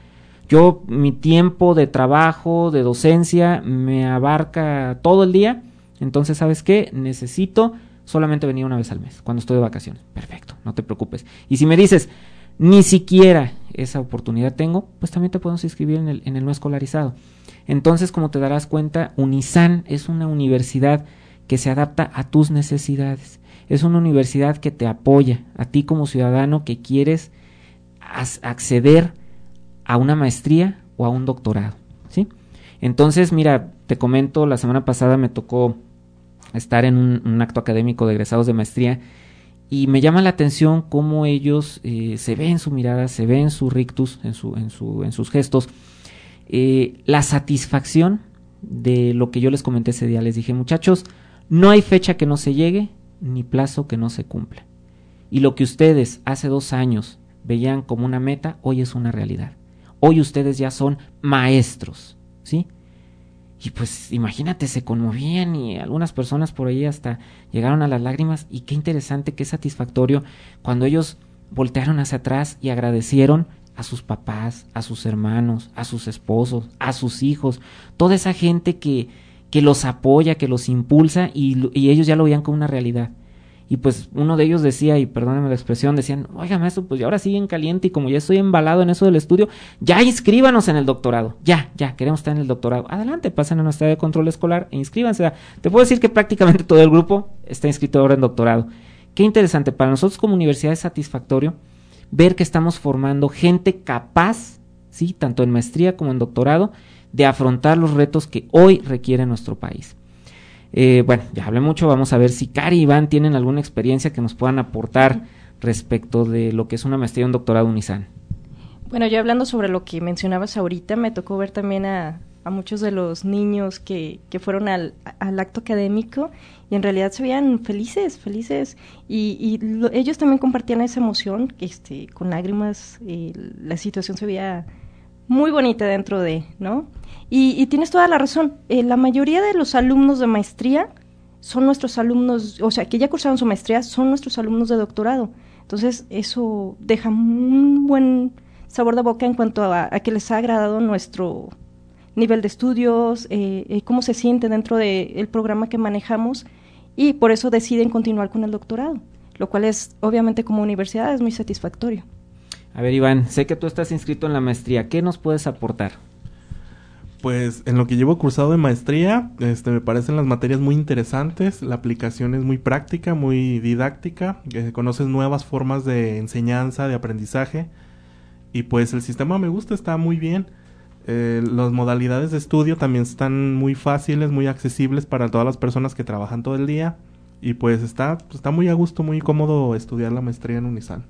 Yo, mi tiempo de trabajo, de docencia, me abarca todo el día. Entonces, ¿sabes qué? Necesito solamente venir una vez al mes, cuando estoy de vacaciones. Perfecto, no te preocupes. Y si me dices, ni siquiera esa oportunidad tengo, pues también te podemos inscribir en el, en el no escolarizado. Entonces, como te darás cuenta, Unisan es una universidad que se adapta a tus necesidades. Es una universidad que te apoya a ti como ciudadano que quieres acceder a una maestría o a un doctorado. ¿sí? Entonces, mira, te comento, la semana pasada me tocó estar en un, acto académico de egresados de maestría y me llama la atención cómo ellos eh, se ven en su mirada, se ven en su rictus, en sus gestos, eh, la satisfacción de lo que yo les comenté ese día. Les dije, muchachos, no hay fecha que no se llegue, ni plazo que no se cumpla. Y lo que ustedes hace dos años veían como una meta, hoy es una realidad. Hoy ustedes ya son maestros, ¿sí? Y pues imagínate, se conmovían y algunas personas por ahí hasta llegaron a las lágrimas y qué interesante, qué satisfactorio cuando ellos voltearon hacia atrás y agradecieron a sus papás, a sus hermanos, a sus esposos, a sus hijos, toda esa gente que, que los apoya, que los impulsa y, y ellos ya lo veían como una realidad. Y pues uno de ellos decía, y perdónenme la expresión, decían, oiga maestro, pues ahora sí en caliente y como ya estoy embalado en eso del estudio, ya inscríbanos en el doctorado, ya, ya, queremos estar en el doctorado. Adelante, pasen a nuestra de control escolar e inscríbanse. Te puedo decir que prácticamente todo el grupo está inscrito ahora en doctorado. Qué interesante, para nosotros como universidad es satisfactorio ver que estamos formando gente capaz, ¿sí? tanto en maestría como en doctorado, de afrontar los retos que hoy requiere nuestro país. Eh, bueno, ya hablé mucho, vamos a ver si Cari y Iván tienen alguna experiencia que nos puedan aportar respecto de lo que es una maestría en doctorado UNISAN. Bueno, yo hablando sobre lo que mencionabas ahorita, me tocó ver también a, muchos de los niños que, que fueron al, acto académico y en realidad se veían felices, felices. Y, ellos también compartían esa emoción, este, con lágrimas, eh, la situación se veía muy bonita dentro de, ¿no? Y, tienes toda la razón. Eh, la mayoría de los alumnos de maestría son nuestros alumnos, o sea, que ya cursaron su maestría, son nuestros alumnos de doctorado. Entonces, eso deja un buen sabor de boca en cuanto a, que les ha agradado nuestro nivel de estudios, eh, eh, cómo se siente dentro del programa que manejamos y por eso deciden continuar con el doctorado, lo cual es, obviamente, como universidad es muy satisfactorio. A ver, Iván, sé que tú estás inscrito en la maestría. ¿Qué nos puedes aportar? Pues en lo que llevo cursado de maestría, este, me parecen las materias muy interesantes, la aplicación es muy práctica, muy didáctica, eh, conoces nuevas formas de enseñanza, de aprendizaje, y pues el sistema me gusta, está muy bien. Eh, las modalidades de estudio también están muy fáciles, muy accesibles para todas las personas que trabajan todo el día, y pues está, está muy a gusto, muy cómodo estudiar la maestría en Unisan.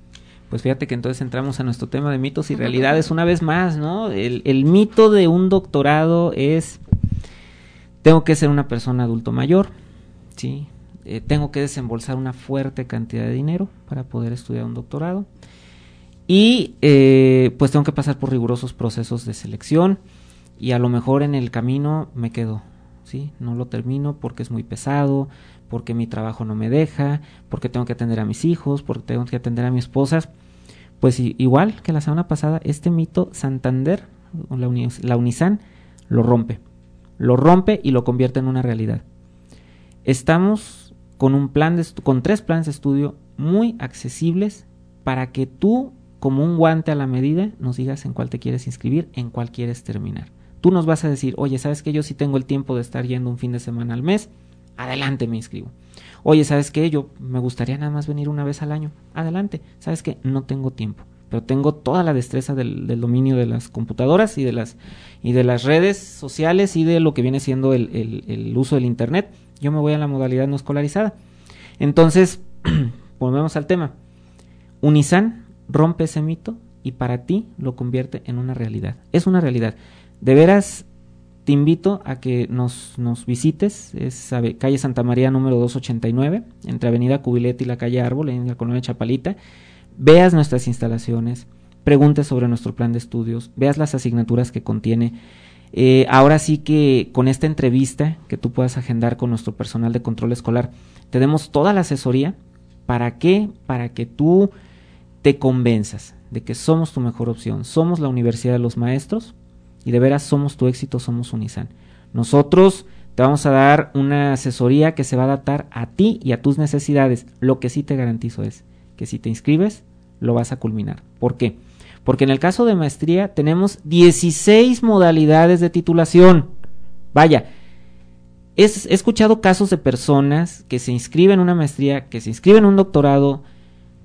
Pues fíjate que entonces entramos a nuestro tema de mitos y realidades una vez más, ¿no? El, el mito de un doctorado es, tengo que ser una persona adulto mayor, ¿sí? Eh, tengo que desembolsar una fuerte cantidad de dinero para poder estudiar un doctorado. Y eh, pues tengo que pasar por rigurosos procesos de selección y a lo mejor en el camino me quedo, ¿sí? No lo termino porque es muy pesado, porque mi trabajo no me deja, porque tengo que atender a mis hijos, porque tengo que atender a mi esposa. Pues igual que la semana pasada, este mito Santander, la, la Unisan, lo rompe. Lo rompe y lo convierte en una realidad. Estamos con un plan con tres planes de estudio muy accesibles para que tú, como un guante a la medida, nos digas en cuál te quieres inscribir, en cuál quieres terminar. Tú nos vas a decir, oye, ¿sabes que yo sí tengo el tiempo de estar yendo un fin de semana al mes? Adelante me inscribo. Oye, ¿sabes qué? Yo me gustaría nada más venir una vez al año. Adelante. ¿Sabes qué? No tengo tiempo. Pero tengo toda la destreza del, dominio de las computadoras y de las, y de las redes sociales y de lo que viene siendo el, uso del Internet. Yo me voy a la modalidad no escolarizada. Entonces, volvemos al tema. Unisan rompe ese mito y para ti lo convierte en una realidad. Es una realidad. De veras, te invito a que nos, nos visites, es calle Santa María número 289, entre Avenida Cubilete y la calle Árbol, en la colonia Chapalita, veas nuestras instalaciones, preguntes sobre nuestro plan de estudios, veas las asignaturas que contiene. Eh, ahora sí que con esta entrevista que tú puedas agendar con nuestro personal de control escolar, te demos toda la asesoría. ¿Para qué? Para que tú te convenzas de que somos tu mejor opción, somos la Universidad de los Maestros, y de veras somos tu éxito, somos Unisan. Nosotros te vamos a dar una asesoría que se va a adaptar a ti y a tus necesidades. Lo que sí te garantizo es que si te inscribes, lo vas a culminar. ¿Por qué? Porque en el caso de maestría tenemos 16 modalidades de titulación. Vaya, he escuchado casos de personas que se inscriben en una maestría, que se inscriben en un doctorado,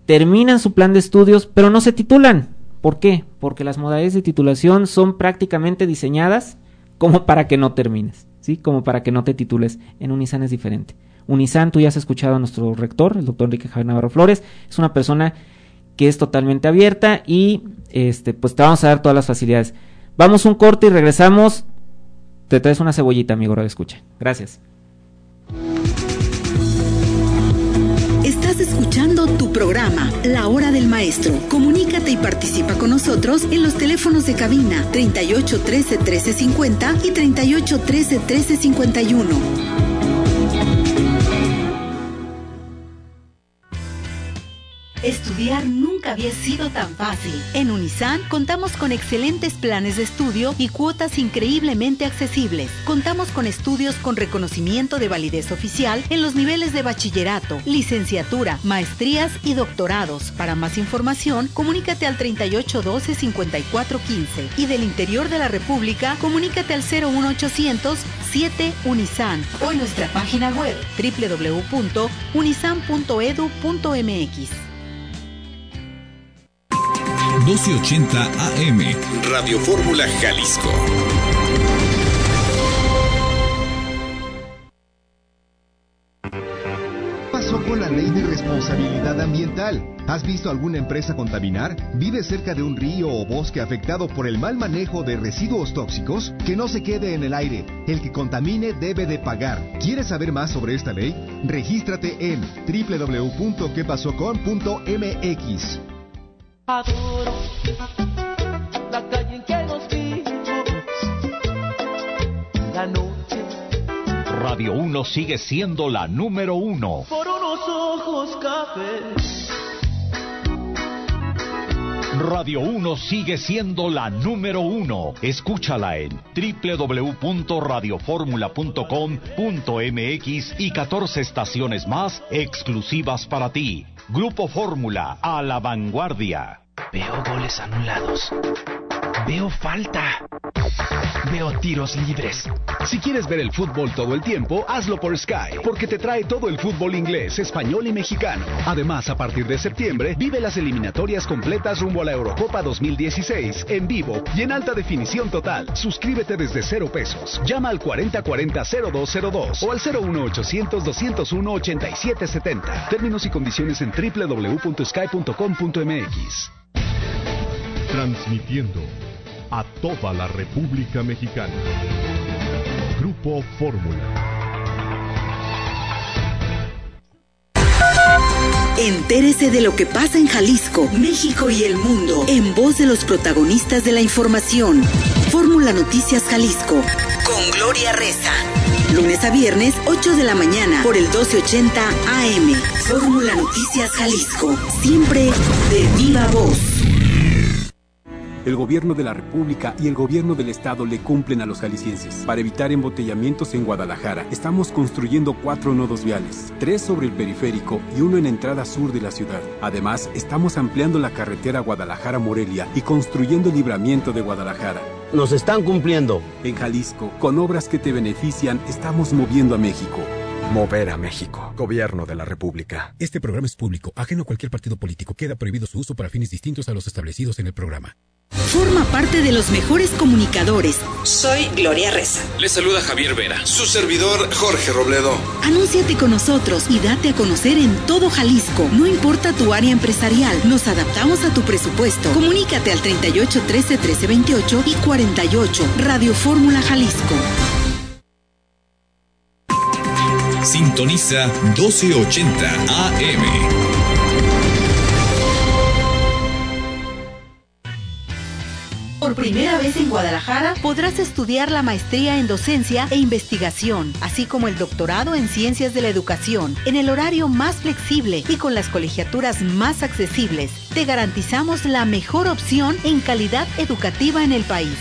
terminan su plan de estudios, pero no se titulan. ¿Por qué? Porque las modalidades de titulación son prácticamente diseñadas como para que no termines, ¿sí? Como para que no te titules. En Unisan es diferente. Unisan, tú ya has escuchado a nuestro rector, el doctor Enrique Javier Navarro Flores, es una persona que es totalmente abierta y este pues te vamos a dar todas las facilidades. Vamos un corte y regresamos. Te traes una cebollita, amigo, de escucha. Gracias. Estás escuchando tu programa, La Hora del Maestro. Comunícate y participa con nosotros en los teléfonos de cabina 38 13 13 50 y 38 13 13 51. Estudiar nunca había sido tan fácil. En Unisan contamos con excelentes planes de estudio y cuotas increíblemente accesibles. Contamos con estudios con reconocimiento de validez oficial en los niveles de bachillerato, licenciatura, maestrías y doctorados. Para más información, comunícate al 3812 5415 y del interior de la República, comunícate al 01800 7 Unisan o en nuestra página web www.unisan.edu.mx. 1280 AM, Radio Fórmula Jalisco. pasó con la ley de responsabilidad ambiental? ¿Has visto alguna empresa contaminar? ¿Vives cerca de un río o bosque afectado por el mal manejo de residuos tóxicos? Que no se quede en el aire. El que contamine debe de pagar. ¿Quieres saber más sobre esta ley? Regístrate en www.quepasocon.mx. Adoro la calle en que nos vimos, la noche. Radio 1 sigue siendo la número uno. Por unos ojos cafés. Radio 1 sigue siendo la número uno. Escúchala en www.radioformula.com.mx y 14 estaciones más exclusivas para ti. Grupo Fórmula, a la vanguardia. Veo goles anulados. Veo falta. Veo tiros libres. Si quieres ver el fútbol todo el tiempo, hazlo por Sky, porque te trae todo el fútbol inglés, español y mexicano. Además, a partir de septiembre, vive las eliminatorias completas rumbo a la Eurocopa 2016 en vivo y en alta definición total. Suscríbete desde cero pesos. Llama al 4040-0202 o al 01800-201-8770. Términos y condiciones en www.sky.com.mx. Transmitiendo a toda la República Mexicana. Grupo Fórmula. Entérese de lo que pasa en Jalisco, México y el mundo en voz de los protagonistas de la información. Fórmula Noticias Jalisco con Gloria Reza. Lunes a viernes, 8 de la mañana por el 1280 AM. Fórmula Noticias Jalisco. Siempre de viva voz. El gobierno de la República y el gobierno del Estado le cumplen a los jaliscienses. Para evitar embotellamientos en Guadalajara, estamos construyendo cuatro nodos viales, tres sobre el periférico y uno en entrada sur de la ciudad. Además, estamos ampliando la carretera Guadalajara-Morelia y construyendo el libramiento de Guadalajara. Nos están cumpliendo. En Jalisco, con obras que te benefician, estamos moviendo a México. Mover a México. Gobierno de la República. Este programa es público, ajeno a cualquier partido político. Queda prohibido su uso para fines distintos a los establecidos en el programa. Forma parte de los mejores comunicadores. Soy Gloria Reza. Le saluda Javier Vera, su servidor Jorge Robledo. Anúnciate con nosotros y date a conocer en todo Jalisco. No importa tu área empresarial, nos adaptamos a tu presupuesto. Comunícate al 38 13 13 28 y 48. Radio Fórmula Jalisco. Sintoniza 1280 AM. Primera vez en Guadalajara podrás estudiar la maestría en docencia e investigación, así como el doctorado en ciencias de la educación, en el horario más flexible y con las colegiaturas más accesibles. Te garantizamos la mejor opción en calidad educativa en el país.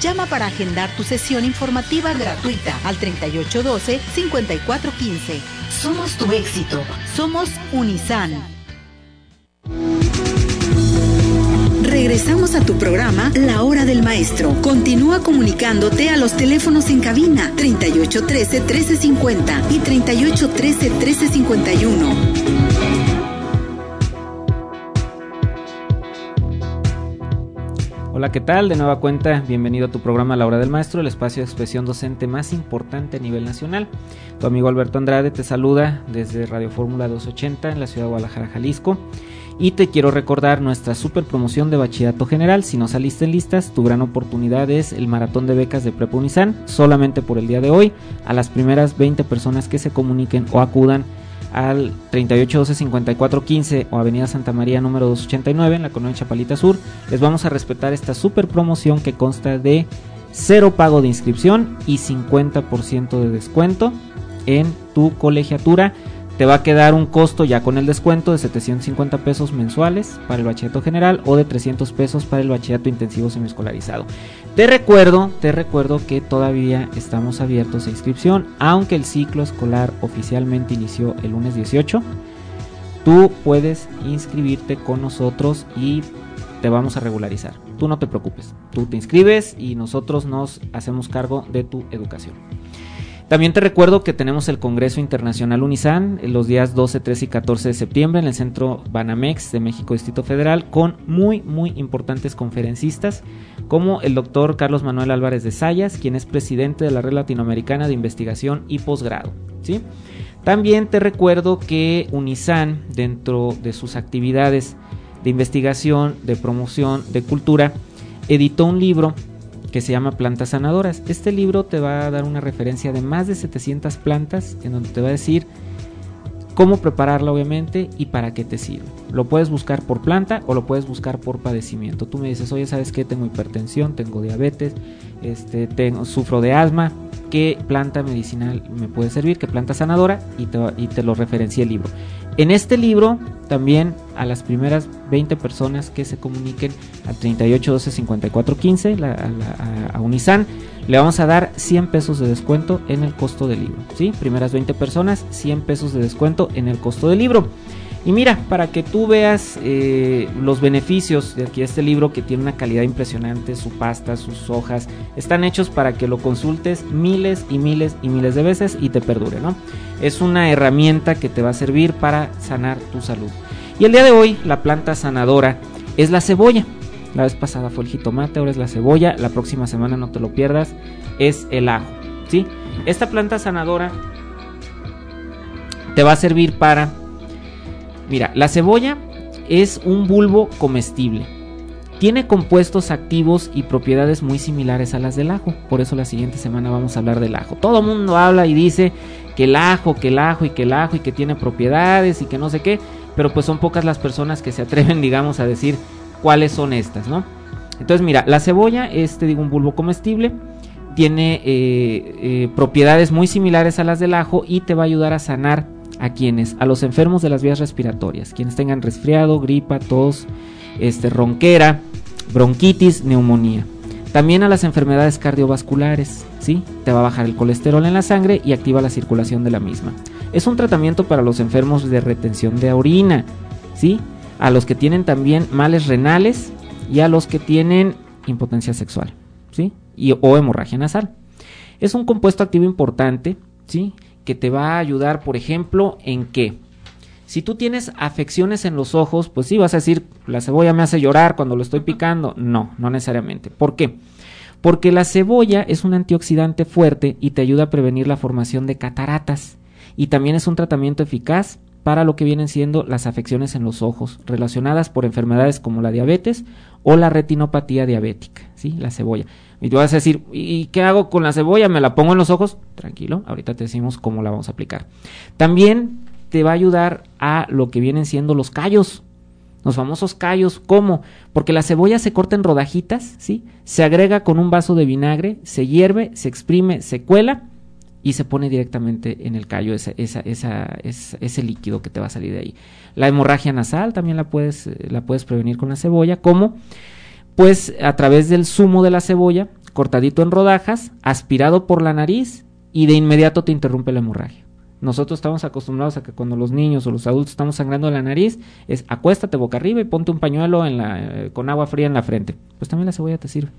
Llama para agendar tu sesión informativa gratuita al 3812-5415. Somos tu éxito. Somos Unisan. Regresamos a tu programa La Hora del Maestro. Continúa comunicándote a los teléfonos en cabina 3813 1350 y 3813 1351. Hola, ¿qué tal? De nueva cuenta, bienvenido a tu programa La Hora del Maestro, el espacio de expresión docente más importante a nivel nacional. Tu amigo Alberto Andrade te saluda desde Radio Fórmula 280 en la ciudad de Guadalajara, Jalisco. Y te quiero recordar nuestra super promoción de bachillerato general. Si no saliste en listas, tu gran oportunidad es el maratón de becas de Prepa Unizan, solamente por el día de hoy, a las primeras 20 personas que se comuniquen o acudan al 3812-5415 o Avenida Santa María número 289 en la colonia Chapalita Sur. Les vamos a respetar esta super promoción que consta de cero pago de inscripción y 50% de descuento en tu colegiatura te va a quedar un costo ya con el descuento de 750 pesos mensuales para el bachillerato general o de 300 pesos para el bachillerato intensivo semiescolarizado. Te recuerdo, te recuerdo que todavía estamos abiertos a inscripción, aunque el ciclo escolar oficialmente inició el lunes 18. Tú puedes inscribirte con nosotros y te vamos a regularizar. Tú no te preocupes, tú te inscribes y nosotros nos hacemos cargo de tu educación. También te recuerdo que tenemos el Congreso Internacional Unisan los días 12, 13 y 14 de septiembre en el Centro Banamex de México Distrito Federal con muy, muy importantes conferencistas como el doctor Carlos Manuel Álvarez de Sayas, quien es presidente de la Red Latinoamericana de Investigación y Posgrado. ¿sí? También te recuerdo que Unisan, dentro de sus actividades de investigación, de promoción, de cultura, editó un libro que se llama Plantas Sanadoras. Este libro te va a dar una referencia de más de 700 plantas en donde te va a decir cómo prepararla obviamente y para qué te sirve. Lo puedes buscar por planta o lo puedes buscar por padecimiento. Tú me dices, oye, ¿sabes qué? Tengo hipertensión, tengo diabetes, este, tengo, sufro de asma. ¿Qué planta medicinal me puede servir? ¿Qué planta sanadora? Y te, y te lo referencia el libro. En este libro, también a las primeras 20 personas que se comuniquen al 38 12 54 15 a, Unisan, le vamos a dar 100 pesos de descuento en el costo del libro. ¿sí? Primeras 20 personas, 100 pesos de descuento en el costo del libro. Y mira, para que tú veas eh, los beneficios de aquí este libro que tiene una calidad impresionante, su pasta, sus hojas, están hechos para que lo consultes miles y miles y miles de veces y te perdure, ¿no? Es una herramienta que te va a servir para sanar tu salud. Y el día de hoy la planta sanadora es la cebolla. La vez pasada fue el jitomate, ahora es la cebolla, la próxima semana no te lo pierdas, es el ajo, ¿sí? Esta planta sanadora te va a servir para Mira, la cebolla es un bulbo comestible. Tiene compuestos activos y propiedades muy similares a las del ajo. Por eso la siguiente semana vamos a hablar del ajo. Todo el mundo habla y dice que el ajo, que el ajo y que el ajo y que tiene propiedades y que no sé qué. Pero pues son pocas las personas que se atreven, digamos, a decir cuáles son estas, ¿no? Entonces mira, la cebolla es, te digo, un bulbo comestible. Tiene eh, eh, propiedades muy similares a las del ajo y te va a ayudar a sanar a quienes, a los enfermos de las vías respiratorias, quienes tengan resfriado, gripa, tos, este, ronquera, bronquitis, neumonía. También a las enfermedades cardiovasculares, ¿sí? Te va a bajar el colesterol en la sangre y activa la circulación de la misma. Es un tratamiento para los enfermos de retención de orina, ¿sí? A los que tienen también males renales y a los que tienen impotencia sexual, ¿sí? Y, o hemorragia nasal. Es un compuesto activo importante, ¿sí? Que te va a ayudar, por ejemplo, en que si tú tienes afecciones en los ojos, pues sí vas a decir, la cebolla me hace llorar cuando lo estoy picando. No, no necesariamente. ¿Por qué? Porque la cebolla es un antioxidante fuerte y te ayuda a prevenir la formación de cataratas. Y también es un tratamiento eficaz para lo que vienen siendo las afecciones en los ojos, relacionadas por enfermedades como la diabetes o la retinopatía diabética, ¿sí? La cebolla. Y tú vas a decir, ¿y qué hago con la cebolla? ¿Me la pongo en los ojos? Tranquilo, ahorita te decimos cómo la vamos a aplicar. También te va a ayudar a lo que vienen siendo los callos. Los famosos callos, ¿cómo? Porque la cebolla se corta en rodajitas, ¿sí? Se agrega con un vaso de vinagre, se hierve, se exprime, se cuela y se pone directamente en el callo ese líquido que te va a salir de ahí. La hemorragia nasal también la puedes, la puedes prevenir con la cebolla. ¿Cómo? Pues a través del zumo de la cebolla, cortadito en rodajas, aspirado por la nariz y de inmediato te interrumpe la hemorragia. Nosotros estamos acostumbrados a que cuando los niños o los adultos estamos sangrando la nariz, es acuéstate boca arriba y ponte un pañuelo eh, con agua fría en la frente. Pues también la cebolla te sirve.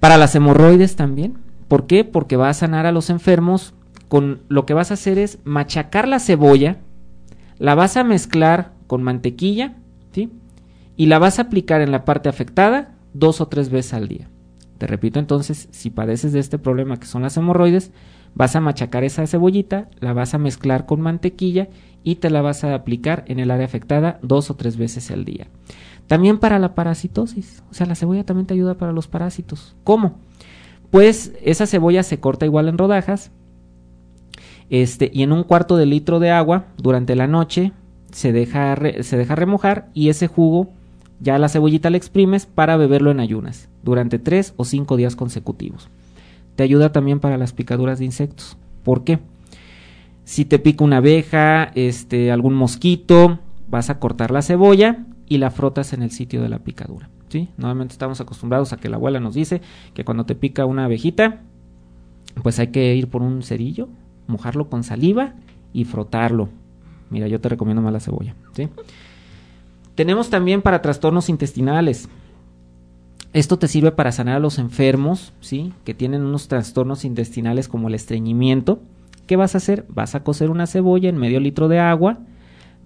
Para las hemorroides también. ¿Por qué? Porque va a sanar a los enfermos con lo que vas a hacer es machacar la cebolla, la vas a mezclar con mantequilla, ¿sí? Y la vas a aplicar en la parte afectada dos o tres veces al día. Te repito entonces, si padeces de este problema que son las hemorroides, vas a machacar esa cebollita, la vas a mezclar con mantequilla y te la vas a aplicar en el área afectada dos o tres veces al día. También para la parasitosis, o sea, la cebolla también te ayuda para los parásitos. ¿Cómo? Pues esa cebolla se corta igual en rodajas, este, y en un cuarto de litro de agua durante la noche se deja, se deja remojar y ese jugo ya la cebollita la exprimes para beberlo en ayunas durante tres o cinco días consecutivos. Te ayuda también para las picaduras de insectos. ¿Por qué? Si te pica una abeja, este, algún mosquito, vas a cortar la cebolla y la frotas en el sitio de la picadura. ¿sí? Normalmente estamos acostumbrados a que la abuela nos dice que cuando te pica una abejita, pues hay que ir por un cerillo, mojarlo con saliva y frotarlo. Mira, yo te recomiendo más la cebolla. ¿sí? Tenemos también para trastornos intestinales. Esto te sirve para sanar a los enfermos, ¿sí? Que tienen unos trastornos intestinales como el estreñimiento. ¿Qué vas a hacer? Vas a cocer una cebolla en medio litro de agua,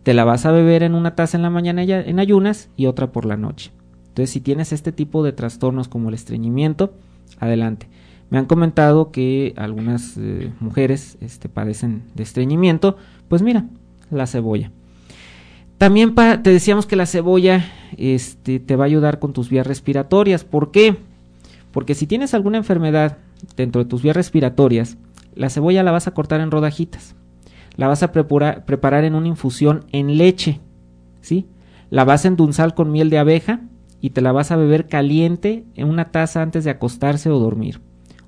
te la vas a beber en una taza en la mañana en ayunas y otra por la noche. Entonces, si tienes este tipo de trastornos como el estreñimiento, adelante. Me han comentado que algunas eh, mujeres este, padecen de estreñimiento, pues mira, la cebolla. También te decíamos que la cebolla este, te va a ayudar con tus vías respiratorias. ¿Por qué? Porque si tienes alguna enfermedad dentro de tus vías respiratorias, la cebolla la vas a cortar en rodajitas. La vas a preparar en una infusión en leche. ¿Sí? La vas a endulzar con miel de abeja y te la vas a beber caliente en una taza antes de acostarse o dormir.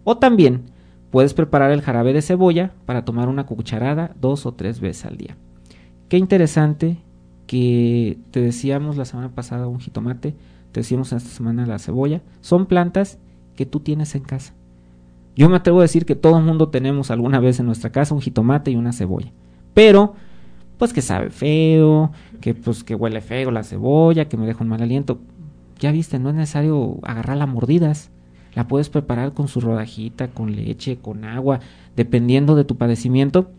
O también puedes preparar el jarabe de cebolla para tomar una cucharada dos o tres veces al día. Qué interesante que te decíamos la semana pasada un jitomate, te decíamos esta semana la cebolla, son plantas que tú tienes en casa. Yo me atrevo a decir que todo el mundo tenemos alguna vez en nuestra casa un jitomate y una cebolla. Pero, pues que sabe feo, que pues que huele feo la cebolla, que me deja un mal aliento. Ya viste, no es necesario agarrarla a mordidas. La puedes preparar con su rodajita, con leche, con agua, dependiendo de tu padecimiento.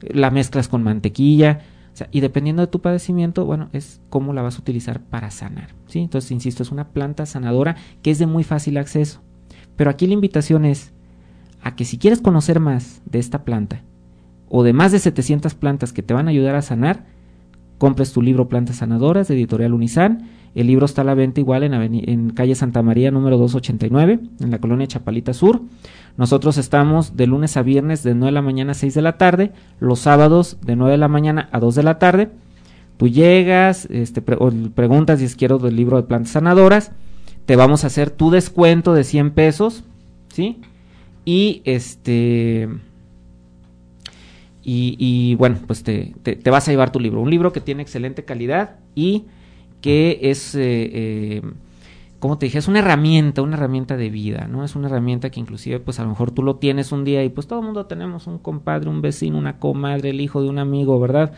La mezclas con mantequilla, y dependiendo de tu padecimiento, bueno, es cómo la vas a utilizar para sanar. ¿sí? Entonces, insisto, es una planta sanadora que es de muy fácil acceso. Pero aquí la invitación es a que si quieres conocer más de esta planta o de más de 700 plantas que te van a ayudar a sanar, compres tu libro Plantas Sanadoras de Editorial Unisan. El libro está a la venta igual en, calle Santa María número 289, en la colonia Chapalita Sur. Nosotros estamos de lunes a viernes de 9 de la mañana a 6 de la tarde, los sábados de 9 de la mañana a 2 de la tarde. Tú llegas, este, preguntas si quiero del libro de plantas sanadoras, te vamos a hacer tu descuento de 100 pesos, ¿sí? Y este... Y, bueno, pues te, te, vas a llevar tu libro. Un libro que tiene excelente calidad y que es... Eh, eh, como te dije, es una herramienta, una herramienta de vida, ¿no? Es una herramienta que inclusive, pues a lo mejor tú lo tienes un día y pues todo el mundo tenemos un compadre, un vecino, una comadre, el hijo de un amigo, ¿verdad?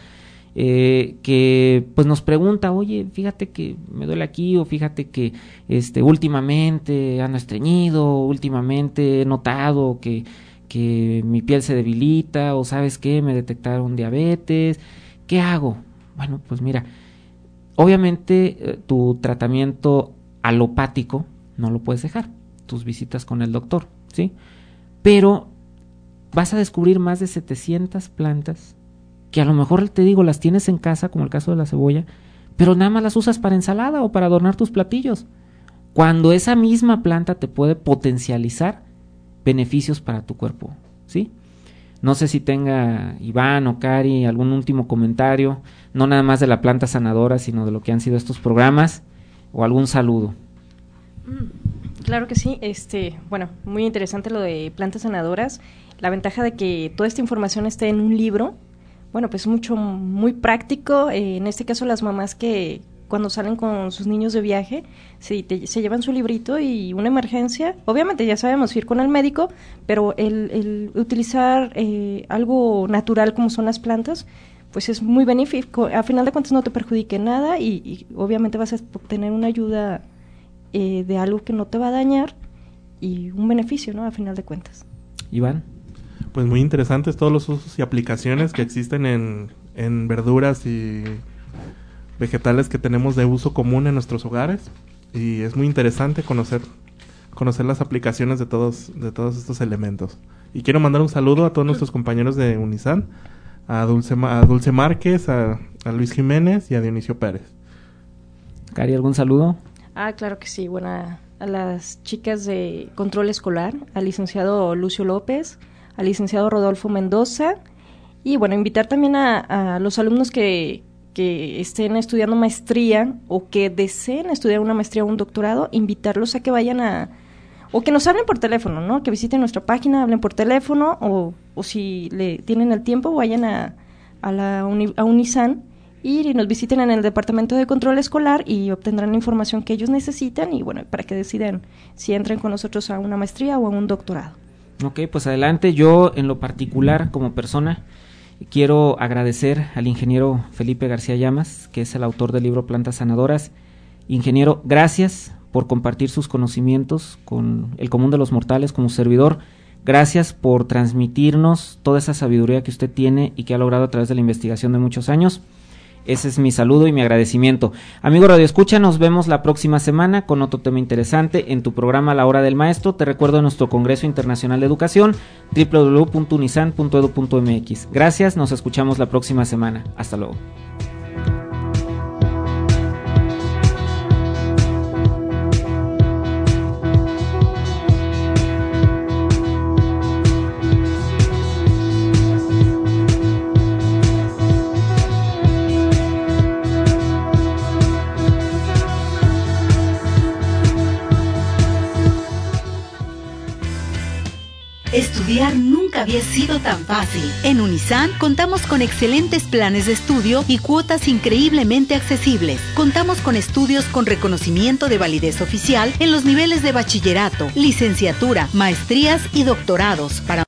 Eh, que pues nos pregunta, oye, fíjate que me duele aquí o fíjate que este últimamente ando estreñido, últimamente he notado que, que mi piel se debilita o sabes qué, me detectaron diabetes, ¿qué hago? Bueno, pues mira, obviamente eh, tu tratamiento alopático, no lo puedes dejar, tus visitas con el doctor, ¿sí? Pero vas a descubrir más de 700 plantas que a lo mejor te digo las tienes en casa, como el caso de la cebolla, pero nada más las usas para ensalada o para adornar tus platillos. Cuando esa misma planta te puede potencializar beneficios para tu cuerpo, ¿sí? No sé si tenga Iván o Cari algún último comentario, no nada más de la planta sanadora, sino de lo que han sido estos programas o algún saludo. Mm, claro que sí, este, bueno, muy interesante lo de plantas sanadoras. La ventaja de que toda esta información esté en un libro, bueno, pues mucho, muy práctico. Eh, en este caso, las mamás que cuando salen con sus niños de viaje, se, se llevan su librito y una emergencia, obviamente ya sabemos ir con el médico, pero el, utilizar eh, algo natural como son las plantas, pues es muy benéfico. A final de cuentas no te perjudique nada y, obviamente vas a obtener una ayuda eh, de algo que no te va a dañar y un beneficio, ¿no? A final de cuentas. Iván. Pues muy interesantes todos los usos y aplicaciones que existen en, en verduras y vegetales que tenemos de uso común en nuestros hogares. y es muy interesante conocer conocer las aplicaciones de todos de todos estos elementos. Y quiero mandar un saludo a todos nuestros compañeros de Unisan, a Dulce, a Dulce Márquez, a, a Luis Jiménez y a Dionisio Pérez. Cari, ¿algún saludo? Ah, claro que sí. Bueno, a, a las chicas de control escolar, al licenciado Lucio López, al licenciado Rodolfo Mendoza, y bueno, invitar también a, a los alumnos que, que estén estudiando maestría o que deseen estudiar una maestría o un doctorado, invitarlos a que vayan a, o que nos hablen por teléfono, ¿no? Que visiten nuestra página, hablen por teléfono, o, o si le tienen el tiempo, vayan a, a la uni, a Unisan y nos visiten en el departamento de control escolar y obtendrán la información que ellos necesitan y bueno, para que decidan si entran con nosotros a una maestría o a un doctorado. Ok, pues adelante. Yo en lo particular como persona quiero agradecer al ingeniero Felipe García Llamas, que es el autor del libro Plantas Sanadoras. Ingeniero, gracias por compartir sus conocimientos con el común de los mortales como servidor. Gracias por transmitirnos toda esa sabiduría que usted tiene y que ha logrado a través de la investigación de muchos años. Ese es mi saludo y mi agradecimiento. Amigo Radio Escucha, nos vemos la próxima semana con otro tema interesante en tu programa La Hora del Maestro. Te recuerdo nuestro Congreso Internacional de Educación, www.unisan.edu.mx. Gracias, nos escuchamos la próxima semana. Hasta luego. Estudiar nunca había sido tan fácil. En Unisan contamos con excelentes planes de estudio y cuotas increíblemente accesibles. Contamos con estudios con reconocimiento de validez oficial en los niveles de bachillerato, licenciatura, maestrías y doctorados para